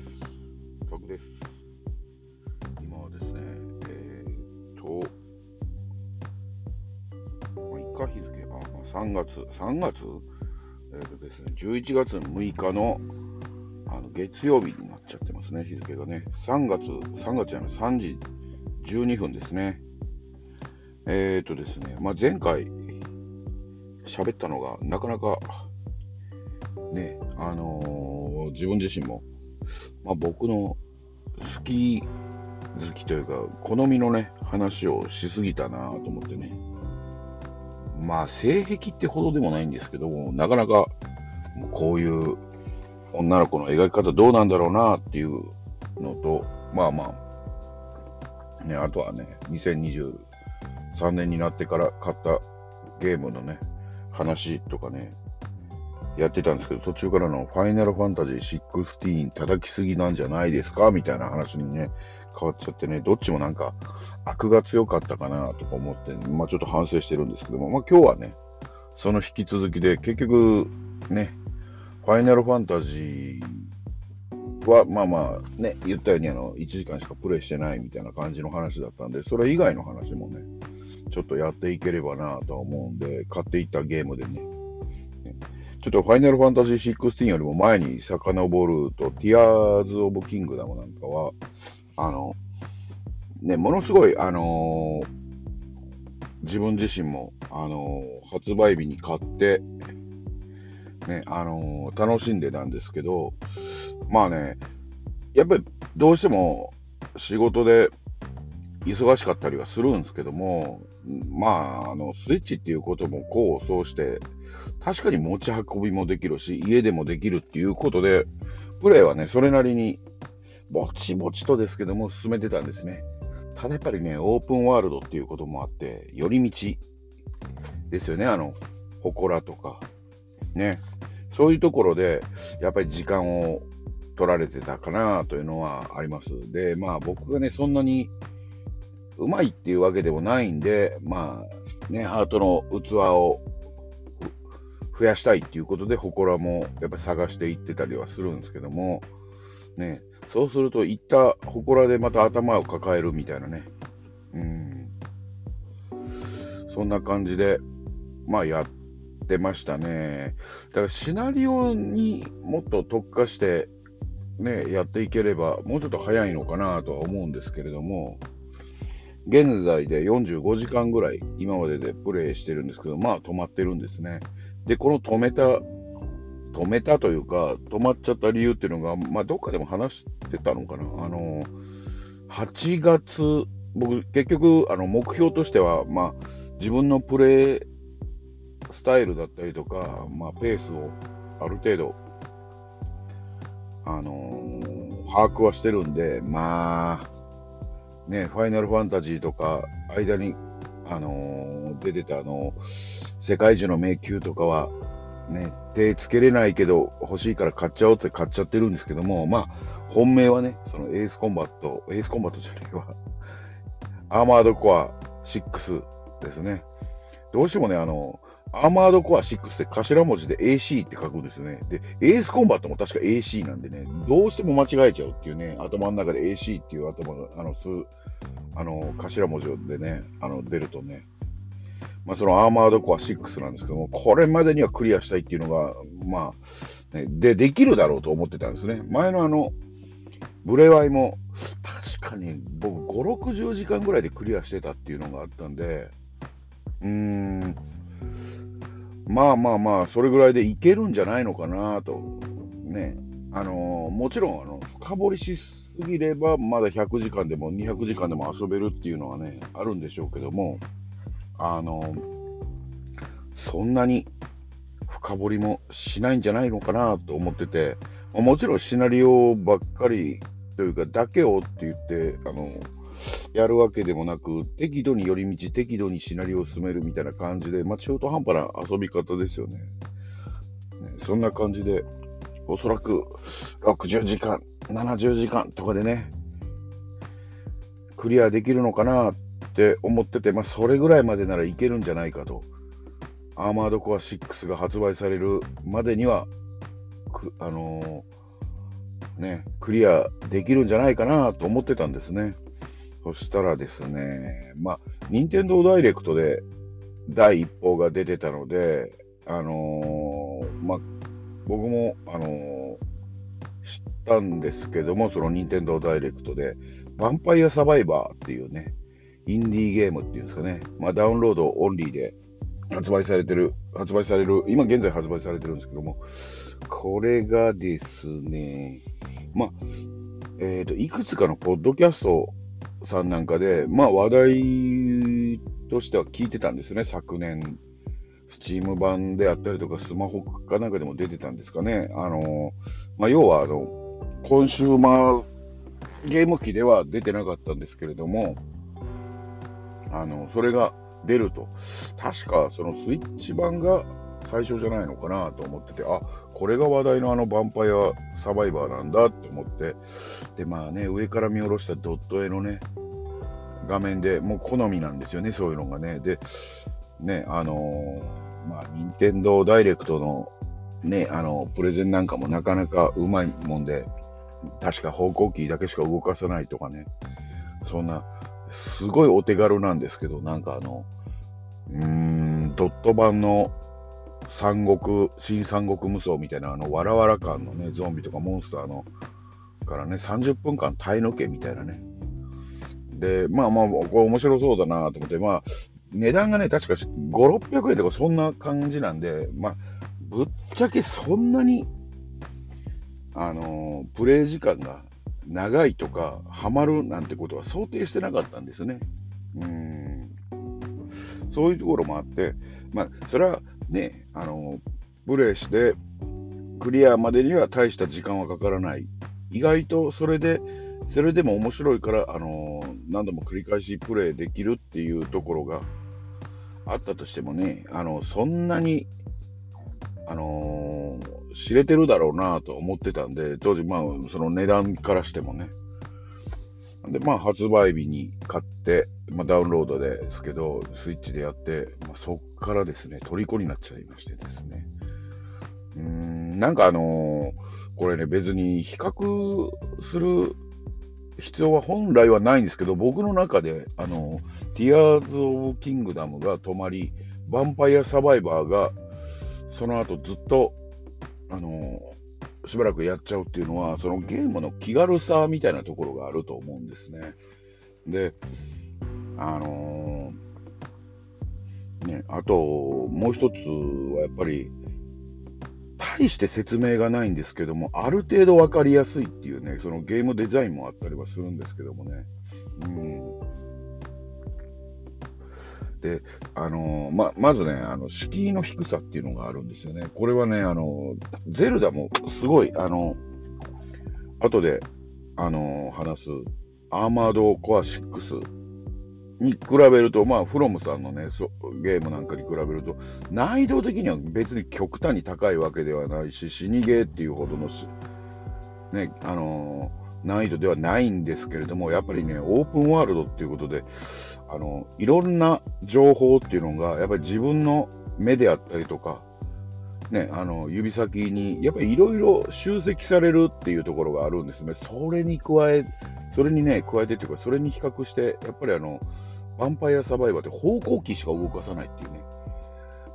です。タクです。今はですね、えー、と、まあ、1回日付、あ、まあ、3月、3月えっ、とですね、11月6日のあの月曜日になっちゃってますね、日付がね。3月、3月じゃない、3時12分ですね。えっ、とですね、まあ、前回喋ったのがなかなかね、あのー、自分自身も、まあ、僕の好き好きというか、好みのね、話をしすぎたなと思ってね。まあ、性癖ってほどでもないんですけども、なかなかこういう女の子の描き方どうなんだろうなっていうのと、まあまあ、ね、あとはね、2023年になってから買ったゲームのね、話とかね、やってたんですけど、途中からのファイナルファンタジー16叩きすぎなんじゃないですか？みたいな話にね、変わっちゃってね、どっちもなんか悪が強かったかなとか思って、まあちょっと反省してるんですけども、まあ今日はね、その引き続きで、結局ね、ファイナルファンタジーは、まあまあね、言ったようにあの1時間しかプレイしてないみたいな感じの話だったんで、それ以外の話もね、ちょっとやっていければなとは思うんで、買っていったゲームでね、ちょっとファイナルファンタジー16よりも前に遡ると、ティアーズ・オブ・キングダムなんかは、あの、ね、ものすごい、あのー、自分自身も、あのー、発売日に買って、ね、あのー、楽しんでたんですけど、まあね、やっぱりどうしても仕事で忙しかったりはするんですけども、まあ、あの、スイッチっていうことも功を奏して、確かに持ち運びもできるし、家でもできるっていうことで、プレイはね、それなりに、ぼちぼちとですけども、進めてたんですね。ただやっぱりね、オープンワールドっていうこともあって、寄り道ですよね、あの、祠とか、ね。そういうところで、やっぱり時間を取られてたかなというのはあります。で、まあ僕がね、そんなにうまいっていうわけでもないんで、まあね、ハートの器を増やしたいっていうことで、祠もやっぱ探していってたりはするんですけども、ね、そうすると、行った祠でまた頭を抱えるみたいなね、うん、そんな感じで、まあやってましたね。だからシナリオにもっと特化して、ね、やっていければ、もうちょっと早いのかなとは思うんですけれども、現在で45時間ぐらい今まででプレイしてるんですけど、まあ止まってるんですね。で、この止めた、止めたというか、止まっちゃった理由っていうのが、まあ、どっかでも話してたのかな。あの、8月、僕、結局、あの、目標としては、まあ、自分のプレイスタイルだったりとか、まあ、ペースをある程度、あのー、把握はしてるんで、まあ、ね、ファイナルファンタジーとか、間に、あのー、出てたあのー世界中の迷宮とかは、ね、手つけれないけど欲しいから買っちゃおうって買っちゃってるんですけども、まあ、本命はね、そのエースコンバット、エースコンバットじゃないわ、アーマードコア6ですね。どうしてもね、あの、アーマードコア6って頭文字で AC って書くんですよね。で、エースコンバットも確か AC なんでね、どうしても間違えちゃうっていうね、頭の中で AC っていう頭の、あの、す、あの、頭文字でね、あの、出るとね、まあ、そのアーマードコア6なんですけども、これまでにはクリアしたいっていうのが、まあ、ね、で、できるだろうと思ってたんですね。前のあの、ブレワイも、確かに僕5、60時間ぐらいでクリアしてたっていうのがあったんで、うーん、まあまあまあ、それぐらいでいけるんじゃないのかなと。ね。あのー、もちろん、あの、深掘りしすぎれば、まだ100時間でも200時間でも遊べるっていうのはね、あるんでしょうけども、あの、そんなに深掘りもしないんじゃないのかなと思ってて、もちろんシナリオばっかりというか、だけをって言って、あの、やるわけでもなく、適度に寄り道、適度にシナリオを進めるみたいな感じで、まあ、中途半端な遊び方ですよね。ねそんな感じで、おそらく60時間、70時間とかでね、クリアできるのかなっって思ってて、まあ、それぐらいまでならいけるんじゃないかと。アーマードコア6が発売されるまでには、あのね、クリアできるんじゃないかなと思ってたんですね。そしたらですね、まあ、任天堂ダイレクトで第一報が出てたので、あのー、まあ、僕も、あのー、知ったんですけども、その任天堂ダイレクトで、ヴァンパイアサバイバーっていうね、インディーゲームっていうんですかね、まあ、ダウンロードオンリーで発売されてる、発売される、今現在発売されてるんですけども、これがですね、まあ、えっ、ー、と、いくつかのポッドキャストさんなんかで、まあ話題としては聞いてたんですね、昨年。スチーム版であったりとか、スマホかなんかでも出てたんですかね。あの、まあ、要は、あの、コンシューマーゲーム機では出てなかったんですけれども、あの、それが出ると。確か、そのスイッチ版が最初じゃないのかなと思ってて、あ、これが話題のあのヴァンパイアサバイバーなんだって思って、で、まあね、上から見下ろしたドット絵のね、画面でもう好みなんですよね、そういうのがね。で、ね、あのー、まあ、任天堂ダイレクトのね、あの、プレゼンなんかもなかなかうまいもんで、確か方向キーだけしか動かさないとかね、そんな、すごいお手軽なんですけど、なんかあの、うーん、ドット版の三国、新三国無双みたいな、あの、わらわら感のね、ゾンビとかモンスターの、からね、30分間耐え抜けみたいなね。で、まあまあ、これ面白そうだなと思って、まあ、値段がね、確か5、600円とかそんな感じなんで、まあ、ぶっちゃけそんなに、あのー、プレイ時間が長いとか、ハマるなんてことは想定してなかったんですね。うん。そういうところもあって、まあ、それはね、あの、プレイして、クリアまでには大した時間はかからない。意外とそれで、それでも面白いから、あの何度も繰り返しプレイできるっていうところがあったとしてもね、あの、そんなに、あの、知れてるだろうなと思ってたんで、当時、まあ、その値段からしてもね。で、まあ、発売日に買って、まあ、ダウンロードですけど、スイッチでやって、まあ、そっからですね、虜になっちゃいましてですね。うーん、なんかあのー、これね、別に比較する必要は本来はないんですけど、僕の中で、あの、ティアーズ・オブ・キングダムが止まり、ヴァンパイア・サバイバーが、その後ずっと、あの、しばらくやっちゃうっていうのは、そのゲームの気軽さみたいなところがあると思うんですね。で、あのー、ね、あと、もう一つはやっぱり、大して説明がないんですけども、ある程度分かりやすいっていうね、そのゲームデザインもあったりはするんですけどもね。うん。で、あの、ま、まずね、あの、敷居の低さっていうのがあるんですよね。これはね、あの、ゼルダもすごい、あの、後で、あの、話す、アーマードコア6に比べると、まあ、フロムさんのね、ゲームなんかに比べると、難易度的には別に極端に高いわけではないし、死にゲーっていうほどのね、あのー、難易度ではないんですけれども、やっぱりね、オープンワールドっていうことで、あのいろんな情報っていうのが、やっぱり自分の目であったりとか、ね、あの指先にやっぱりいろいろ集積されるっていうところがあるんですね。それに加え、それにね、加えてっていうか、それに比較して、やっぱりあの、ヴァンパイアサバイバーって方向キーしか動かさないっていうね。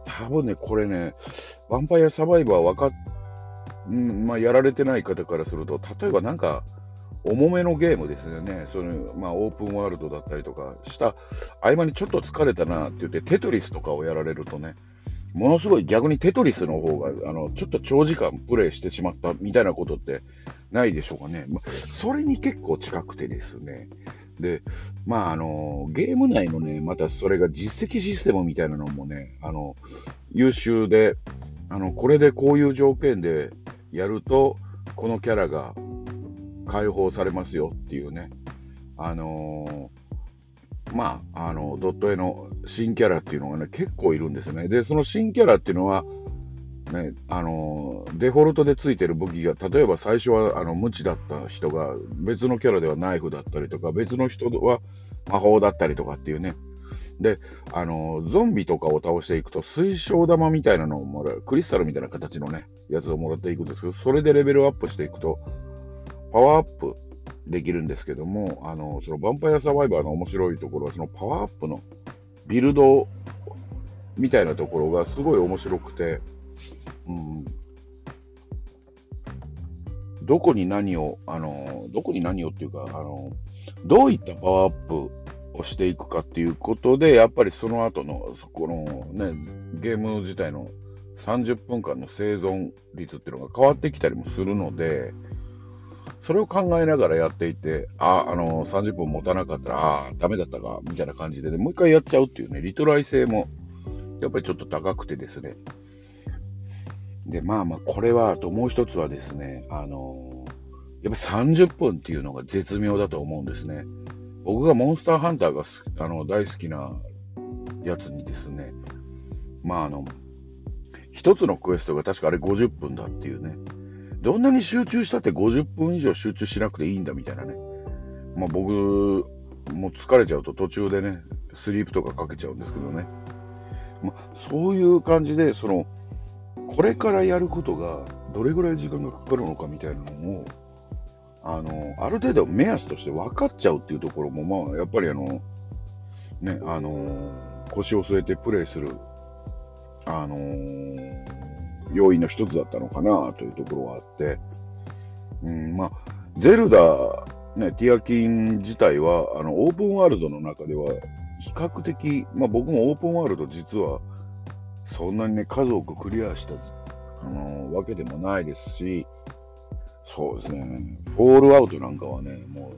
多分ね、これね、ヴァンパイアサバイバー分かっ、んまあ、やられてない方からすると、例えばなんか、重めのゲームですよね。そのまあ、オープンワールドだったりとかした、合間にちょっと疲れたなって言って、テトリスとかをやられるとね、ものすごい逆にテトリスの方が、あの、ちょっと長時間プレイしてしまったみたいなことってないでしょうかね。まあ、それに結構近くてですね。で、まあ、あの、ゲーム内のね、またそれが実績システムみたいなのもね、あの、優秀で、あの、これでこういう条件でやると、このキャラが解放されますよっていうね、あのー、まあ、あの、ドット絵の新キャラっていうのがね、結構いるんですね。で、その新キャラっていうのは、ね、あのデフォルトでついてる武器が、例えば最初はあの無知だった人が別のキャラではナイフだったりとか、別の人は魔法だったりとかっていうね。で、あのゾンビとかを倒していくと、水晶玉みたいなのをもらう、クリスタルみたいな形のね、やつをもらっていくんですけど、それでレベルアップしていくと、パワーアップできるんですけども、あの、そのヴァンパイアサバイバーの面白いところは、そのパワーアップのビルドみたいなところがすごい面白くて、うん、どこに何を、あの、どこに何をっていうか、あの、どういったパワーアップをしていくかっていうことで、やっぱりその後の、そこのね、ゲーム自体の30分間の生存率っていうのが変わってきたりもするので、それを考えながらやっていて、あ、あの、30分持たなかったら、ああ、ダメだったか、みたいな感じで、ね、もう一回やっちゃうっていうね、リトライ性も、やっぱりちょっと高くてですね。で、まあまあ、これは、あともう一つはですね、あの、やっぱり30分っていうのが絶妙だと思うんですね。僕がモンスターハンターがあの大好きなやつにですね、まああの、一つのクエストが確かあれ50分だっていうね、どんなに集中したって50分以上集中しなくていいんだみたいなね。まあ僕、もう疲れちゃうと途中でね、スリープとかかけちゃうんですけどね。まあそういう感じで、その、これからやることがどれぐらい時間がかかるのかみたいなのを、あの、ある程度目安として分かっちゃうっていうところも、まあ、やっぱりあの、ね、あの、腰を据えてプレイするあの、要因の一つだったのかなというところがあって、うん、まあ、ゼルダ、ね、ティアキン自体は、あの、オープンワールドの中では、比較的、まあ僕もオープンワールド実は、そんなにね、数多くクリアした、あの、わけでもないですし、そうですね、フォールアウトなんかはね、も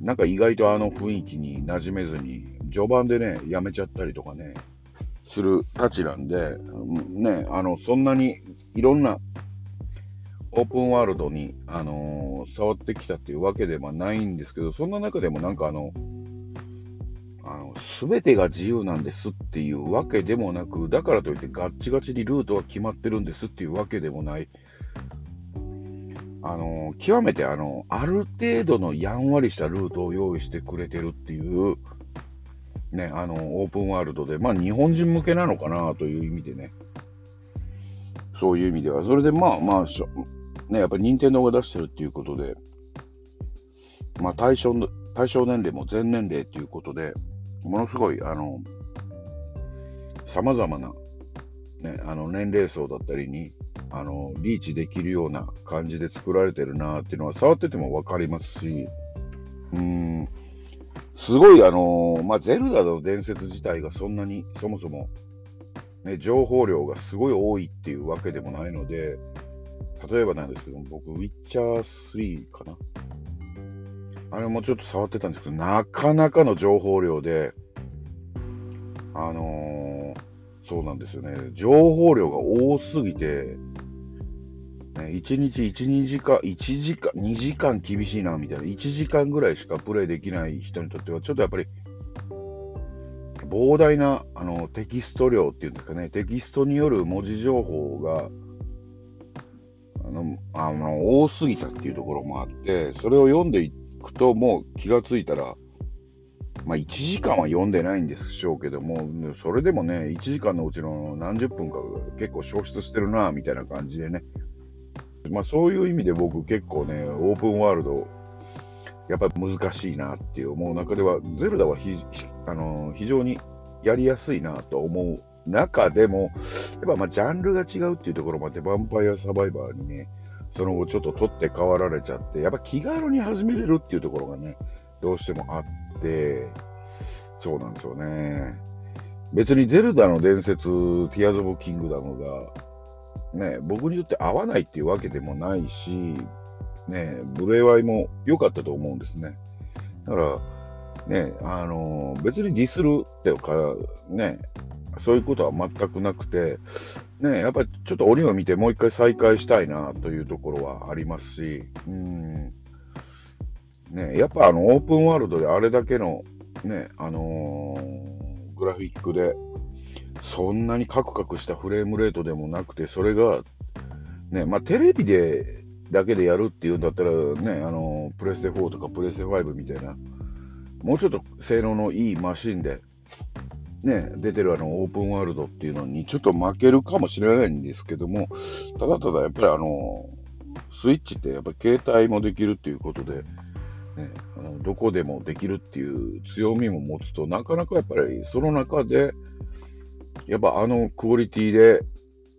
う、なんか意外とあの雰囲気に馴染めずに、序盤でね、やめちゃったりとかね、するたちなんで、ね、あの、そんなにいろんなオープンワールドに、あのー、触ってきたっていうわけではないんですけど、そんな中でもなんかあの、あの、すべてが自由なんですっていうわけでもなく、だからといってガッチガチにルートは決まってるんですっていうわけでもない。あの、極めてあの、ある程度のやんわりしたルートを用意してくれてるっていう、ね、あの、オープンワールドで、まあ日本人向けなのかなという意味でね、そういう意味では、それでまあまあ、ね、やっぱり任天堂が出してるっていうことで、まあ対象対象年齢も全年齢っていうことで、ものすごい、あの、様々な、ね、あの年齢層だったりに、あの、リーチできるような感じで作られてるなっていうのは触っててもわかりますし、うん、すごい、あのー、まあ、ゼルダの伝説自体がそんなに、そもそも、ね、情報量がすごい多いっていうわけでもないので、例えばなんですけど僕、ウィッチャー3かな。あれもちょっと触ってたんですけど、なかなかの情報量で、あのー、そうなんですよね、情報量が多すぎて、ね、1日1、2時間、1時間、2時間厳しいな、みたいな。1時間ぐらいしかプレイできない人にとっては、ちょっとやっぱり、膨大なあのテキスト量っていうんですかね、テキストによる文字情報が、あの、あの多すぎたっていうところもあって、それを読んでいくと、もう気がついたら、まあ、1時間は読んでないんでしょうけども、それでもね、1時間のうちの何十分か結構消失してるな、みたいな感じでね、まあ、そういう意味で僕結構ね、オープンワールド、やっぱり難しいなって思う中では、ゼルダはあの非常にやりやすいなと思う中でも、やっぱまあジャンルが違うっていうところもあって、ヴァンパイアサバイバーにね、その後ちょっと取って代わられちゃって、やっぱ気軽に始めれるっていうところがね、どうしてもあって、そうなんですよね。別にゼルダの伝説、ティアーズ・オブ・キングダムが、ね、僕にとって合わないっていうわけでもないし、ね、ブレワイも良かったと思うんですね。だから、ね、あの、別にディスるっていうか、ね、そういうことは全くなくて、ね、やっぱりちょっと鬼を見てもう一回再開したいなというところはありますし、うん、ね、やっぱあのオープンワールドであれだけの、ね、あのー、グラフィックで、そんなにカクカクしたフレームレートでもなくて、それが、ね、まあ、テレビでだけでやるっていうんだったら、ね、あの、プレステ4とかプレステ5みたいな、もうちょっと性能のいいマシンで、ね、出てるあの、オープンワールドっていうのにちょっと負けるかもしれないんですけども、ただただやっぱりあの、スイッチってやっぱり携帯もできるっていうことで、ね、あのどこでもできるっていう強みも持つと、なかなかやっぱりその中で、やっぱあのクオリティで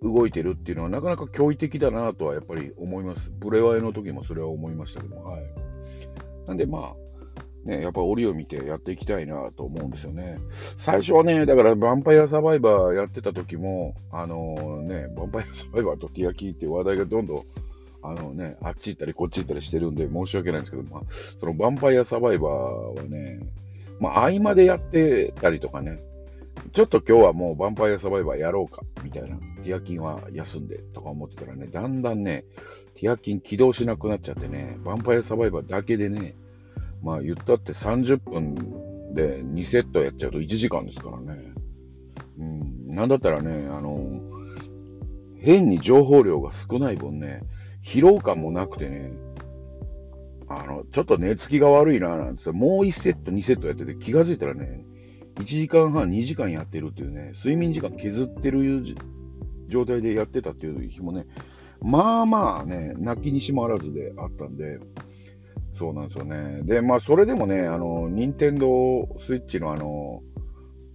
動いてるっていうのはなかなか驚異的だなとはやっぱり思います。ブレワイの時もそれは思いましたけども、はい。なんでまあ、ね、やっぱ折を見てやっていきたいなと思うんですよね。最初はね、だからヴァンパイアサバイバーやってた時も、あのー、ね、ヴァンパイアサバイバーとティアキーって話題がどんどんあのね、あっち行ったりこっち行ったりしてるんで申し訳ないんですけど、まあ、そのヴァンパイアサバイバーはね、まあ、合間でやってたりとかね、ちょっと今日はもうヴァンパイアサバイバーやろうか、みたいな、ティアキンは休んでとか思ってたらね、だんだんね、ティアキン起動しなくなっちゃってね、ヴァンパイアサバイバーだけでね、まあ言ったって30分で2セットやっちゃうと1時間ですからね。うん、なんだったらね、あの、変に情報量が少ない分ね、疲労感もなくてね、あの、ちょっと寝つきが悪いな、なんつってもう1セット、2セットやってて、気がついたらね、1時間半、2時間やってるっていうね、睡眠時間削ってる状態でやってたっていう日もね、まあまあね、泣きにしもあらずであったんで、そうなんですよね。で、まあ、それでもね、あの、任天堂スイッチのあの、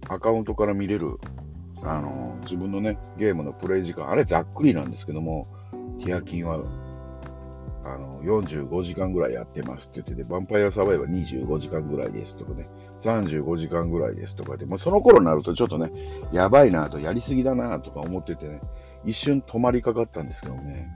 アカウントから見れる、あの、自分のね、ゲームのプレイ時間、あれざっくりなんですけども、ティアキンはあの45時間ぐらいやってますって言ってて、ヴァンパイアサバイバー25時間ぐらいですとかね、35時間ぐらいですとかで、もうその頃になるとちょっとね、やばいなと、やりすぎだなとか思っててね、一瞬止まりかかったんですけどね。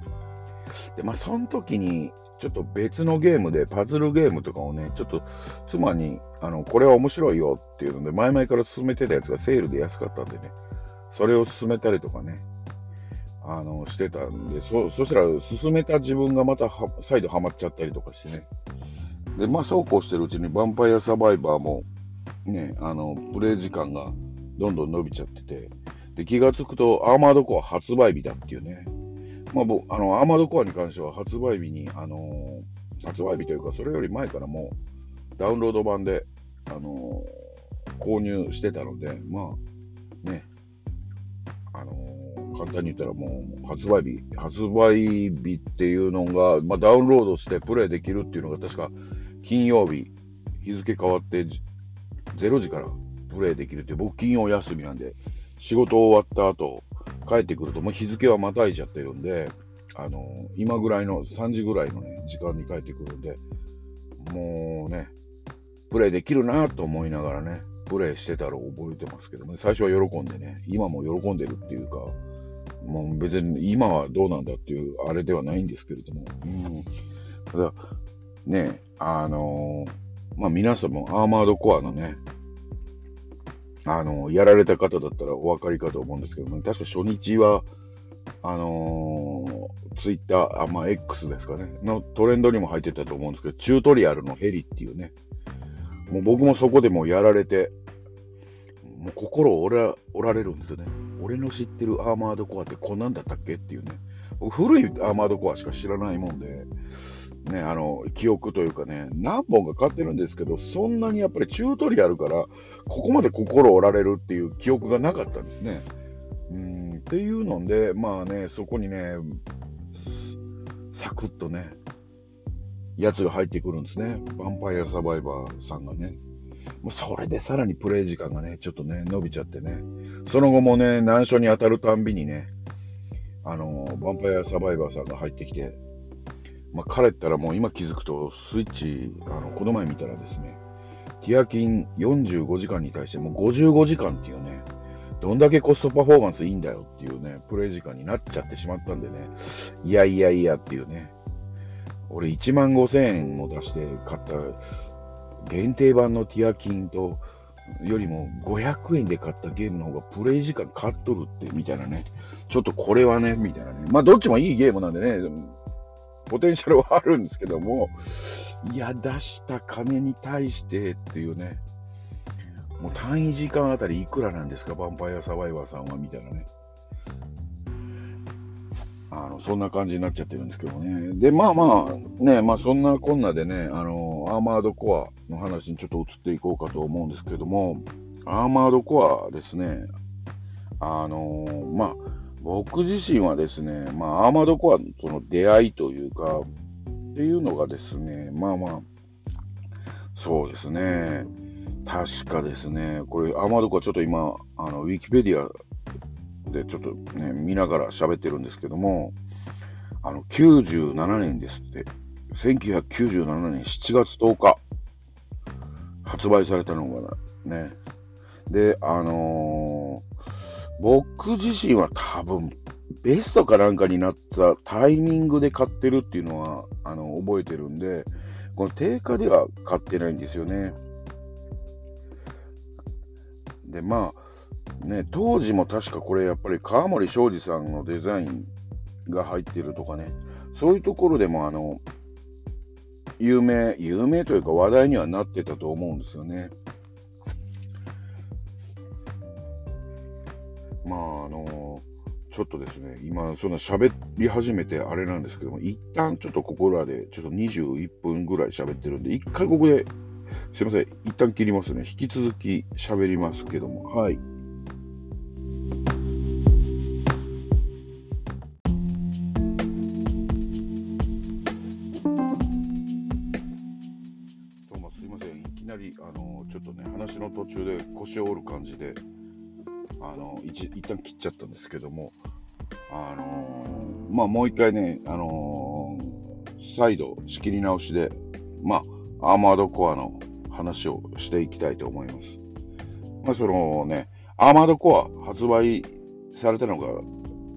で、まあその時に、ちょっと別のゲームで、パズルゲームとかをね、ちょっと妻に、あの、これは面白いよっていうので、前々から進めてたやつがセールで安かったんでね、それを進めたりとかね、あのしてたんでそ、そしたら進めた自分がまた再度ハマっちゃったりとかしてね。で、まあそうこうしてるうちにヴァンパイアサバイバーもね、あの、プレイ時間がどんどん伸びちゃってて、で、気がつくとアーマードコア発売日だっていうね。まあ僕、あの、アーマードコアに関しては発売日に、あのー、発売日というか、それより前からもうダウンロード版で、あのー、購入してたので、まあ、ね、あのー簡単に言ったらもう発売日、発売日っていうのが、まあ、ダウンロードしてプレイできるっていうのが確か金曜日、日付変わって0時からプレイできるって、僕金曜休みなんで、仕事終わった後、帰ってくるともう日付はまたいちゃってるんで、あの今ぐらいの3時ぐらいのね、時間に帰ってくるんで、もうね、プレイできるなと思いながらね、プレイしてたら覚えてますけどね、最初は喜んでね、今も喜んでるっていうか、もう別に今はどうなんだっていうあれではないんですけれども、うん、ただね、あのー、まあ皆さんもアーマードコアのね、あの、やられた方だったらお分かりかと思うんですけども、確か初日は、あのー、ツイッター、あ、まあ X ですかね、のトレンドにも入ってたと思うんですけど、チュートリアルのヘリっていうね、もう僕もそこでもやられて、もう心折ら折られるんですよね。俺の知ってるアーマードコアってこんなんだったっけっていうね。古いアーマードコアしか知らないもんで、ね、あの、記憶というかね、何本か買ってるんですけど、そんなにやっぱりチュートリアルから、ここまで心折られるっていう記憶がなかったんですね。うん、っていうので、まあね、そこにね、サクッとね、やつが入ってくるんですね。ヴァンパイアサバイバーさんがね。それでさらにプレイ時間がね、ちょっとね、伸びちゃってね。その後もね、難所に当たるたんびにね、あの、ヴァンパイアサバイバーさんが入ってきて、まあ、彼ったらもう今気づくと、スイッチ、あの、この前見たらですね、ティアキン45時間に対してもう55時間っていうね、どんだけコストパフォーマンスいいんだよっていうね、プレイ時間になっちゃってしまったんでね、いやいやいやっていうね、俺1万5000円も出して買った限定版のティアキンと、よりも500円で買ったゲームの方がプレイ時間買っとるって、みたいなね。ちょっとこれはね、みたいなね。まあ、どっちもいいゲームなんでね、ポテンシャルはあるんですけども、いや、出した金に対してっていうね、もう単位時間あたりいくらなんですか、ヴァンパイアサバイバーさんは、みたいなね。あのそんな感じになっちゃってるんですけどね。で、まあまあ、ね、まあそんなこんなでね、あの、アーマードコアの話にちょっと移っていこうかと思うんですけども、アーマードコアですね、あの、まあ、僕自身はですね、まあ、アーマードコアとの出会いというか、っていうのがですね、まあまあ、そうですね、確かですね、これ、アーマードコアちょっと今、あのウィキペディアでちょっとね、見ながら喋ってるんですけども、あの、97年ですって、1997年7月10日、発売されたのがね、で、あのー、僕自身は多分、ベストかなんかになったタイミングで買ってるっていうのは、あの、覚えてるんで、この定価では買ってないんですよね。で、まあ、ね、当時も確かこれやっぱり川森昌司さんのデザインが入ってるとかね、そういうところでもあの、有名、有名というか話題にはなってたと思うんですよね。まあ、あのちょっとですね、今、そんな喋り始めてあれなんですけども、一旦ちょっとここらで、ちょっと21分ぐらい喋ってるんで、一回ここで、すいません、一旦切りますね。引き続き喋りますけども、はい。どうもすいません、いきなり、あのちょっとね、話の途中で腰を折る感じで、あの一一旦切っちゃったんですけども、あのー、まあ、もう一回ね、あのー、再度仕切り直しで、まあ、アーマードコアの話をしていきたいと思います。まあ、そのね、アーマードコア発売されたのが、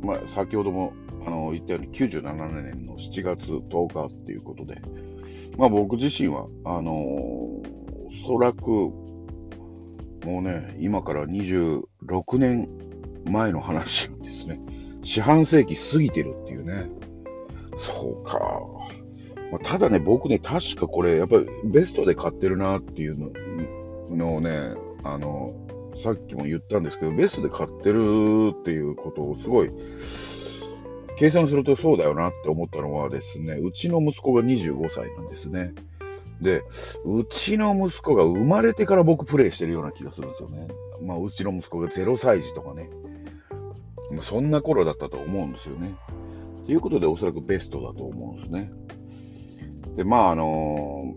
まあ、先ほどもあの言ったように97年の7月10日っていうことで、まあ、僕自身は、あのー、おそらくもうね、今から26年前の話なんですね。四半世紀過ぎてるっていうね。そうか。まあ、ただね、僕ね、確かこれ、やっぱりベストで買ってるなっていうのをね、あの、さっきも言ったんですけど、ベストで買ってるっていうことをすごい、計算するとそうだよなって思ったのはですね、うちの息子が25歳なんですね。で、うちの息子が生まれてから僕プレイしてるような気がするんですよね。まあ、うちの息子が0歳児とかね。そんな頃だったと思うんですよね。ということで、おそらくベストだと思うんですね。で、まあ、あの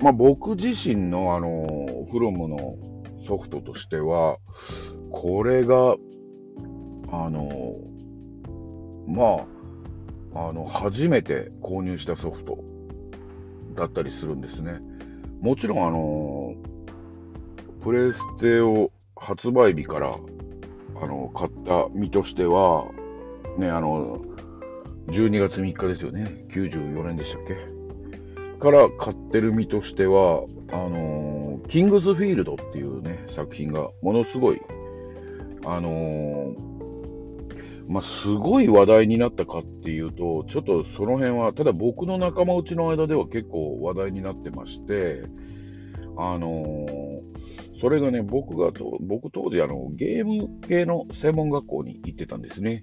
ー、まあ、僕自身の、あのー、フロムのソフトとしては、これが、あのー、まあ、あの、初めて購入したソフトだったりするんですね。もちろん、あのプレステを発売日からあの買った身としては、ね、あの12月3日ですよね、94年でしたっけから買ってる身としては、あのキングスフィールドっていうね、作品がものすごい、あのまあ、すごい話題になったかっていうと、ちょっとその辺は、ただ僕の仲間内の間では結構話題になってまして、あのー、それがね、僕がと、僕当時あの、ゲーム系の専門学校に行ってたんですね。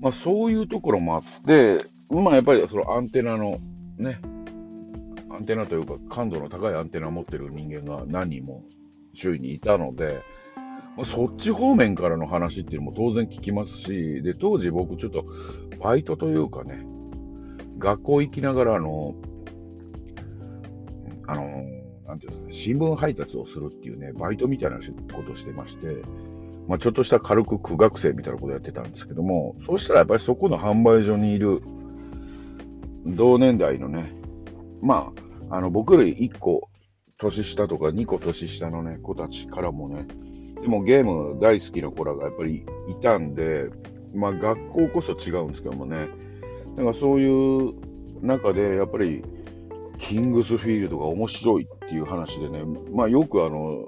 まあ、そういうところもあって、まあ、やっぱりそのアンテナのね、アンテナというか感度の高いアンテナを持ってる人間が何人も周囲にいたので、まあ、そっち方面からの話っていうのも当然聞きますし、で、当時僕ちょっとバイトというかね、学校行きながらあの、あの、なんていうんですかね、新聞配達をするっていうね、バイトみたいなことしてまして、まあ、ちょっとした軽く苦学生みたいなことやってたんですけども、そうしたらやっぱりそこの販売所にいる同年代のね、まあ、あの僕より1個年下とか2個年下のね、子たちからもね、でもゲーム大好きな子らがやっぱりいたんで、まあ学校こそ違うんですけどもね、だかそういう中でやっぱりキングスフィールドが面白いっていう話でね、まあよくあの、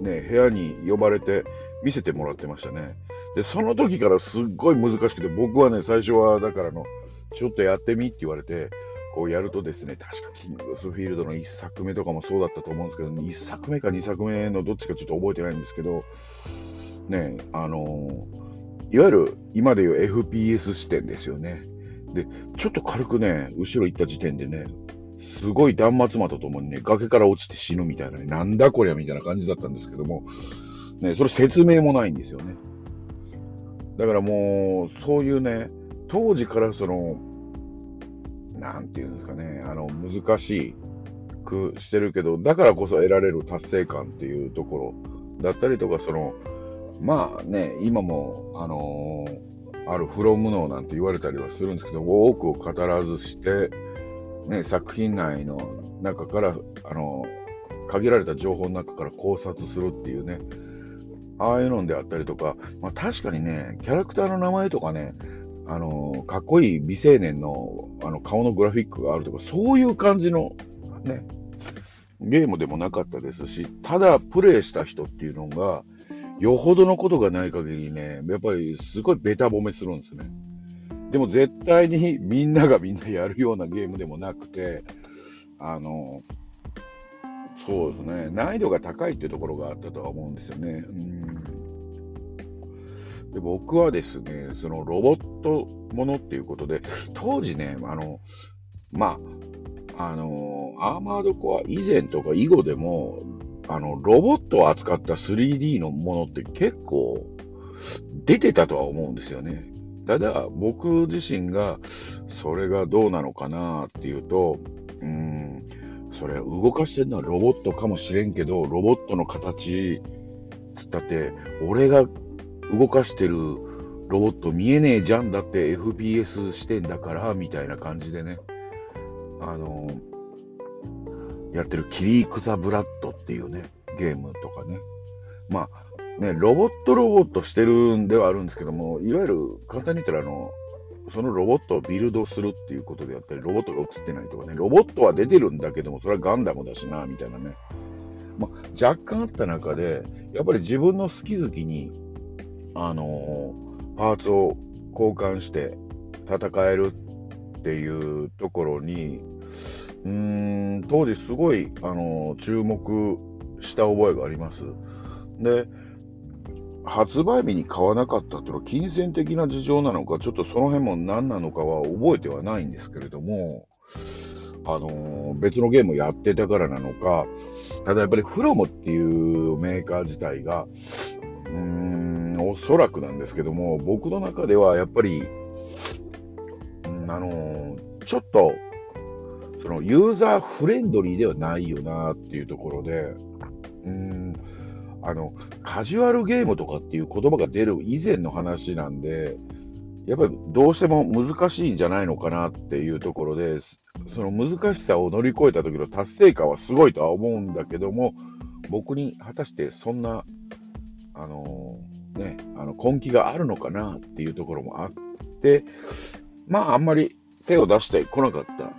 ね、部屋に呼ばれて見せてもらってましたね。で、その時からすっごい難しくて、僕はね、最初はだからの、ちょっとやってみって言われて、こうやるとですね、確かキングスフィールドの1作目とかもそうだったと思うんですけど、1作目か2作目のどっちかちょっと覚えてないんですけど、ね、あの、いわゆる今でいう FPS 視点ですよね。で、ちょっと軽くね、後ろ行った時点でね、すごい断末魔とともにね、崖から落ちて死ぬみたいなね、なんだこりゃみたいな感じだったんですけども、ね、それ説明もないんですよね。だからもう、そういうね、当時からその、なんていうんですかね、あの、難しくしてるけど、だからこそ得られる達成感っていうところだったりとか、その、まあね、今も、あのー、あるフロムノーなんて言われたりはするんですけど、多くを語らずして、ね、作品内の中から、あのー、限られた情報の中から考察するっていうね、ああいうのであったりとか、まあ、確かにね、キャラクターの名前とかね、あの、かっこいい美青年のあの顔のグラフィックがあるとか、そういう感じのね、ゲームでもなかったですし、ただプレイした人っていうのが、よほどのことがない限りね、やっぱりすごいベタ褒めするんですね。でも絶対にみんながみんなやるようなゲームでもなくて、あの、そうですね、難易度が高いっていうところがあったとは思うんですよね。うんで僕はですね、そのロボットものっていうことで、当時ね、あの、まあ、あの、アーマードコア以前とか以後でも、あの、ロボットを扱った 3D のものって結構出てたとは思うんですよね。ただ、僕自身がそれがどうなのかなっていうと、うん、それ動かしてるのはロボットかもしれんけど、ロボットの形つったって、俺が動かしてるロボット見えねえじゃんだって FPS 視点だから、みたいな感じでね。あの、やってるキリークザブラッドっていうね、ゲームとかね。まあ、ね、ロボットロボットしてるんではあるんですけども、いわゆる簡単に言ったら、あの、そのロボットをビルドするっていうことであったり、ロボットが映ってないとかね、ロボットは出てるんだけども、それはガンダムだしな、みたいなね。まあ、若干あった中で、やっぱり自分の好き好きに、あの、パーツを交換して戦えるっていうところに、うーん、当時すごい、あの、注目した覚えがあります。で、発売日に買わなかったっていうのは金銭的な事情なのか、ちょっとその辺も何なのかは覚えてはないんですけれども、あの、別のゲームをやってたからなのか、ただやっぱりフロムっていうメーカー自体が、うーん、おそらくなんですけども、僕の中ではやっぱり、あの、ちょっと、そのユーザーフレンドリーではないよなっていうところで、うん、あの、カジュアルゲームとかっていう言葉が出る以前の話なんで、やっぱりどうしても難しいんじゃないのかなっていうところで、その難しさを乗り越えた時の達成感はすごいとは思うんだけども、僕に果たしてそんな、あの、ね、あの根気があるのかなっていうところもあって、まああんまり手を出してこなかった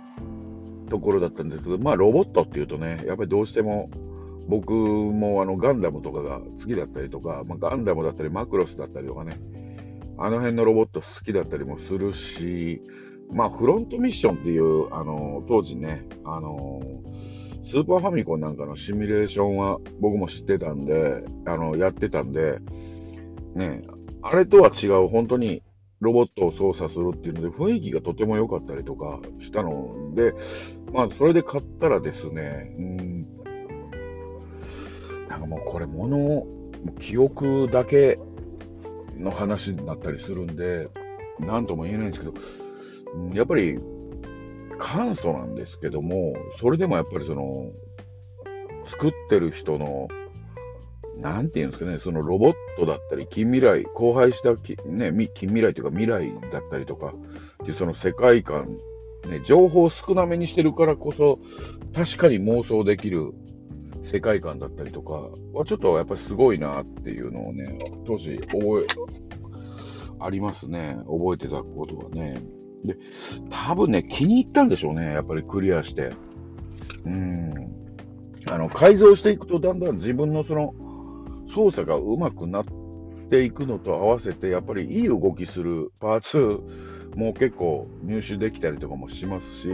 ところだったんですけど、まあロボットっていうとね、やっぱりどうしても僕もあのガンダムとかが好きだったりとか、まあ、ガンダムだったりマクロスだったりとかね、あの辺のロボット好きだったりもするし、まあフロントミッションっていう、あの当時ね、あのスーパーファミコンなんかのシミュレーションは僕も知ってたんで、あのやってたんで、ね、あれとは違う、本当にロボットを操作するっていうので、雰囲気がとても良かったりとかしたので、まあ、それで買ったらですね、うん、なんかもうこれ、もの、記憶だけの話になったりするんで、なんとも言えないんですけど、やっぱり簡素なんですけども、それでもやっぱりその、作ってる人のなんていうんですかね、そのロボットだったり、近未来、荒廃したき、ね、近未来というか未来だったりとか、っていうその世界観、ね、情報を少なめにしてるからこそ、確かに妄想できる世界観だったりとかは、ちょっとやっぱりすごいなっていうのをね、当時覚え、ありますね。覚えてたことはね。で、多分ね、気に入ったんでしょうね。やっぱりクリアして。うん。あの、改造していくとだんだん自分のその、操作がうまくなっていくのと合わせて、やっぱりいい動きするパーツも結構入手できたりとかもしますし、う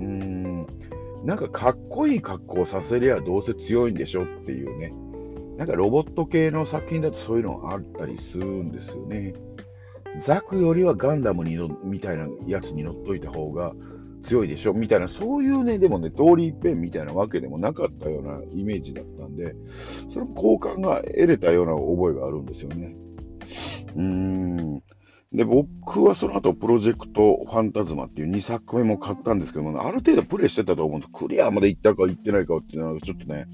ーん、なんかかっこいい格好させりゃどうせ強いんでしょっていうね。なんかロボット系の作品だとそういうのあったりするんですよね。ザクよりはガンダムにのみたいなやつに乗っといた方が強いでしょ？みたいな、そういうね、でもね、通り一遍みたいなわけでもなかったようなイメージだったんで、それも好感が得れたような覚えがあるんですよね。うーん。で、僕はその後、プロジェクトファンタズマっていう2作目も買ったんですけども、ある程度プレイしてたと思うんです。クリアまで行ったか行ってないかっていうのはちょっとね、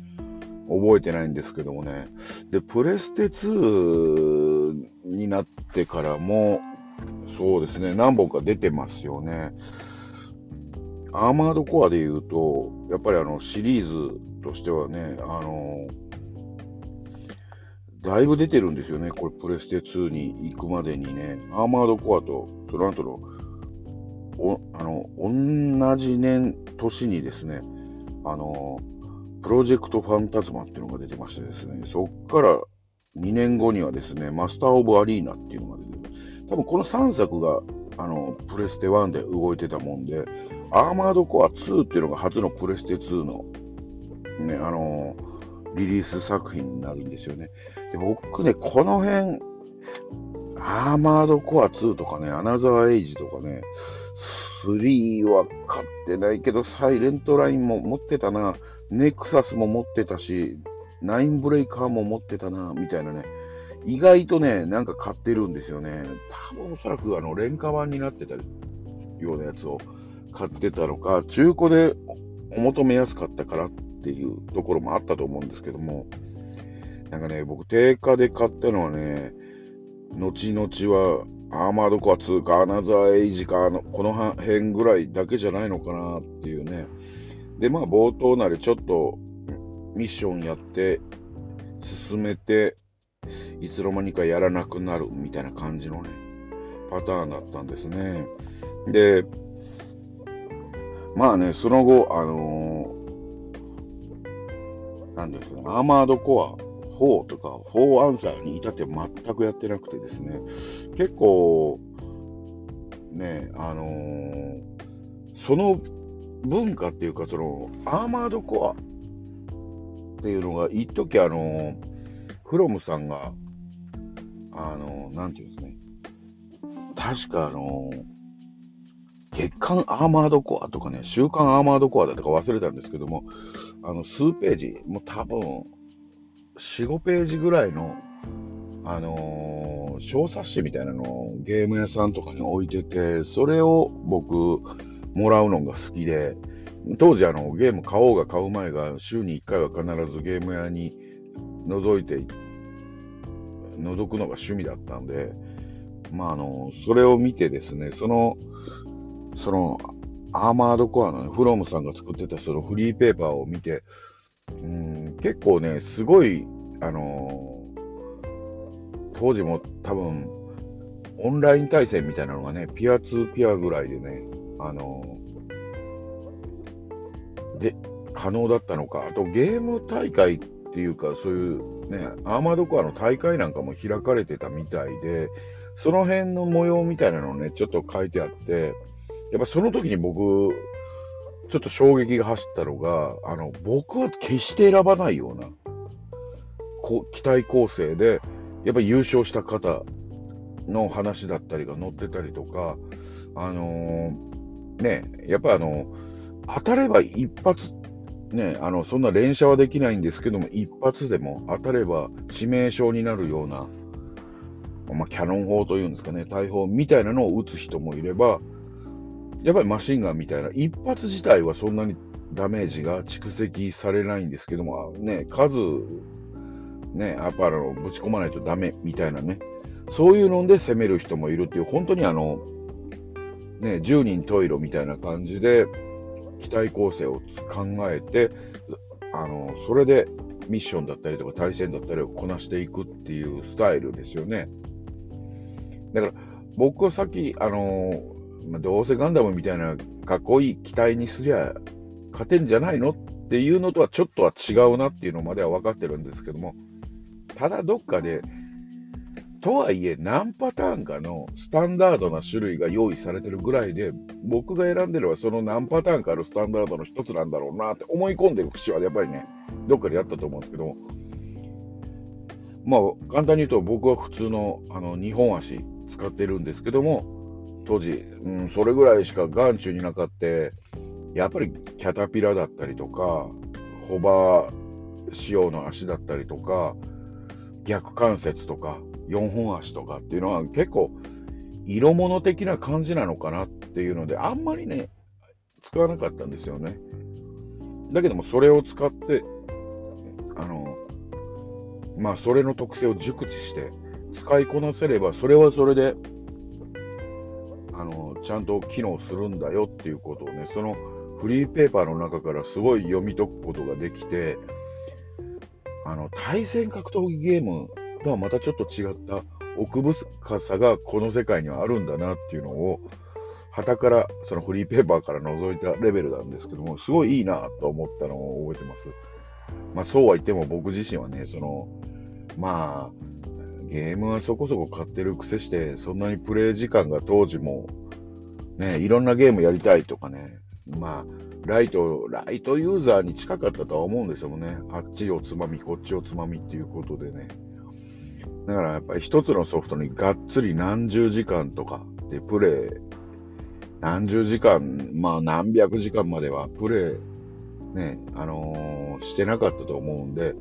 覚えてないんですけどもね。で、プレステ2になってからも、そうですね、何本か出てますよね。アーマードコアで言うと、やっぱりあのシリーズとしてはね、あのだいぶ出てるんですよね、これ、プレステ2に行くまでにね、アーマードコアと、その後の、おあの同じ年、年にですね、あのプロジェクトファンタズマっていうのが出てましてですね、そっから2年後にはですね、マスター・オブ・アリーナっていうのが出てる多分この3作があのプレステ1で動いてたもんで、アーマードコア2っていうのが初のプレステ2の、ね、あのリリース作品になるんですよね。で僕ね、この辺、アーマードコア2とかね、アナザーエイジとかね、3は買ってないけど、サイレントラインも持ってたな、ネクサスも持ってたし、ナインブレイカーも持ってたな、みたいなね、意外とね、なんか買ってるんですよね。多分おそらくあの廉価版になってたようなやつを買ってたのか、中古でお求めやすかったからっていうところもあったと思うんですけども、なんかね、僕、定価で買ったのはね、後々はアーマードコア2かアナザーエイジかのこの辺ぐらいだけじゃないのかなっていうね。で、まあ冒頭なりちょっとミッションやって進めていつの間にかやらなくなるみたいな感じのね、パターンだったんですね。で、まあね、その後、あのー、なんですかね、アーマードコア4とか4アンサーに至って全くやってなくてですね、結構、ね、あのー、その文化っていうか、その、アーマードコアっていうのが、一時あの、フロムさんが、あのー、なんていうんですね、確かあの月刊アーマードコアとかね、週刊アーマードコアだとか忘れたんですけども、あの、数ページ、もう多分、4、5ページぐらいの、あのー、小冊子みたいなのをゲーム屋さんとかに置いてて、それを僕、もらうのが好きで、当時あのゲーム買おうが買う前が週に1回は必ずゲーム屋に覗いて、覗くのが趣味だったんで、まああの、それを見てですね、その、その、アーマードコアの、ね、フロムさんが作ってたそのフリーペーパーを見て、うん結構ね、すごい、あのー、当時も多分、オンライン対戦みたいなのがね、ピアツーピアぐらいでね、あのー、で、可能だったのか、あとゲーム大会っていうか、そういうね、アーマードコアの大会なんかも開かれてたみたいで、その辺の模様みたいなのをね、ちょっと書いてあって、やっぱその時に僕、ちょっと衝撃が走ったのが、あの、僕は決して選ばないような、こ期待構成で、やっぱ優勝した方の話だったりが載ってたりとか、あのー、ね、やっぱあの、当たれば一発、ね、あの、そんな連射はできないんですけども、一発でも当たれば致命傷になるような、まあ、キャノン砲というんですかね、大砲みたいなのを撃つ人もいれば、やっぱりマシンガンみたいな、一発自体はそんなにダメージが蓄積されないんですけども、ね、数、ね、やっぱあのぶち込まないとダメみたいなね、そういうので攻める人もいるっていう、本当にあの、ね、10人トイロみたいな感じで、機体構成を考えて、あの、それでミッションだったりとか対戦だったりをこなしていくっていうスタイルですよね。だから、僕はさっき、あのまあ、どうせガンダムみたいなかっこいい機体にすりゃ勝てんじゃないのっていうのとはちょっとは違うなっていうのまでは分かってるんですけども、ただどっかで、とはいえ何パターンかのスタンダードな種類が用意されてるぐらいで、僕が選んでるのはその何パターンかあるスタンダードの一つなんだろうなって思い込んでる節はやっぱりね、どっかでやったと思うんですけども、まあ簡単に言うと僕は普通のあの2本足使ってるんですけども、当時、うん、それぐらいしか眼中になかって、やっぱりキャタピラだったりとか、ホバー仕様の足だったりとか、逆関節とか、4本足とかっていうのは結構色物的な感じなのかなっていうので、あんまりね、使わなかったんですよね。だけども、それを使って、あの、まあ、それの特性を熟知して、使いこなせれば、それはそれで、あの、ちゃんと機能するんだよっていうことをね、そのフリーペーパーの中からすごい読み解くことができて、あの、対戦格闘技ゲームとはまたちょっと違った奥深さがこの世界にはあるんだなっていうのを、旗からそのフリーペーパーから覗いたレベルなんですけども、すごいいいなと思ったのを覚えてます。まあそうは言っても僕自身はね、その、まあ、ゲームはそこそこ買ってる癖して、そんなにプレイ時間が当時も、ね、いろんなゲームやりたいとかね、まあ、ライト、ライトユーザーに近かったとは思うんですよね。あっちをつまみ、こっちをつまみっていうことでね。だからやっぱり一つのソフトにがっつり何十時間とかでプレイ、何十時間、まあ何百時間まではプレイ、ね、あのー、してなかったと思うんで、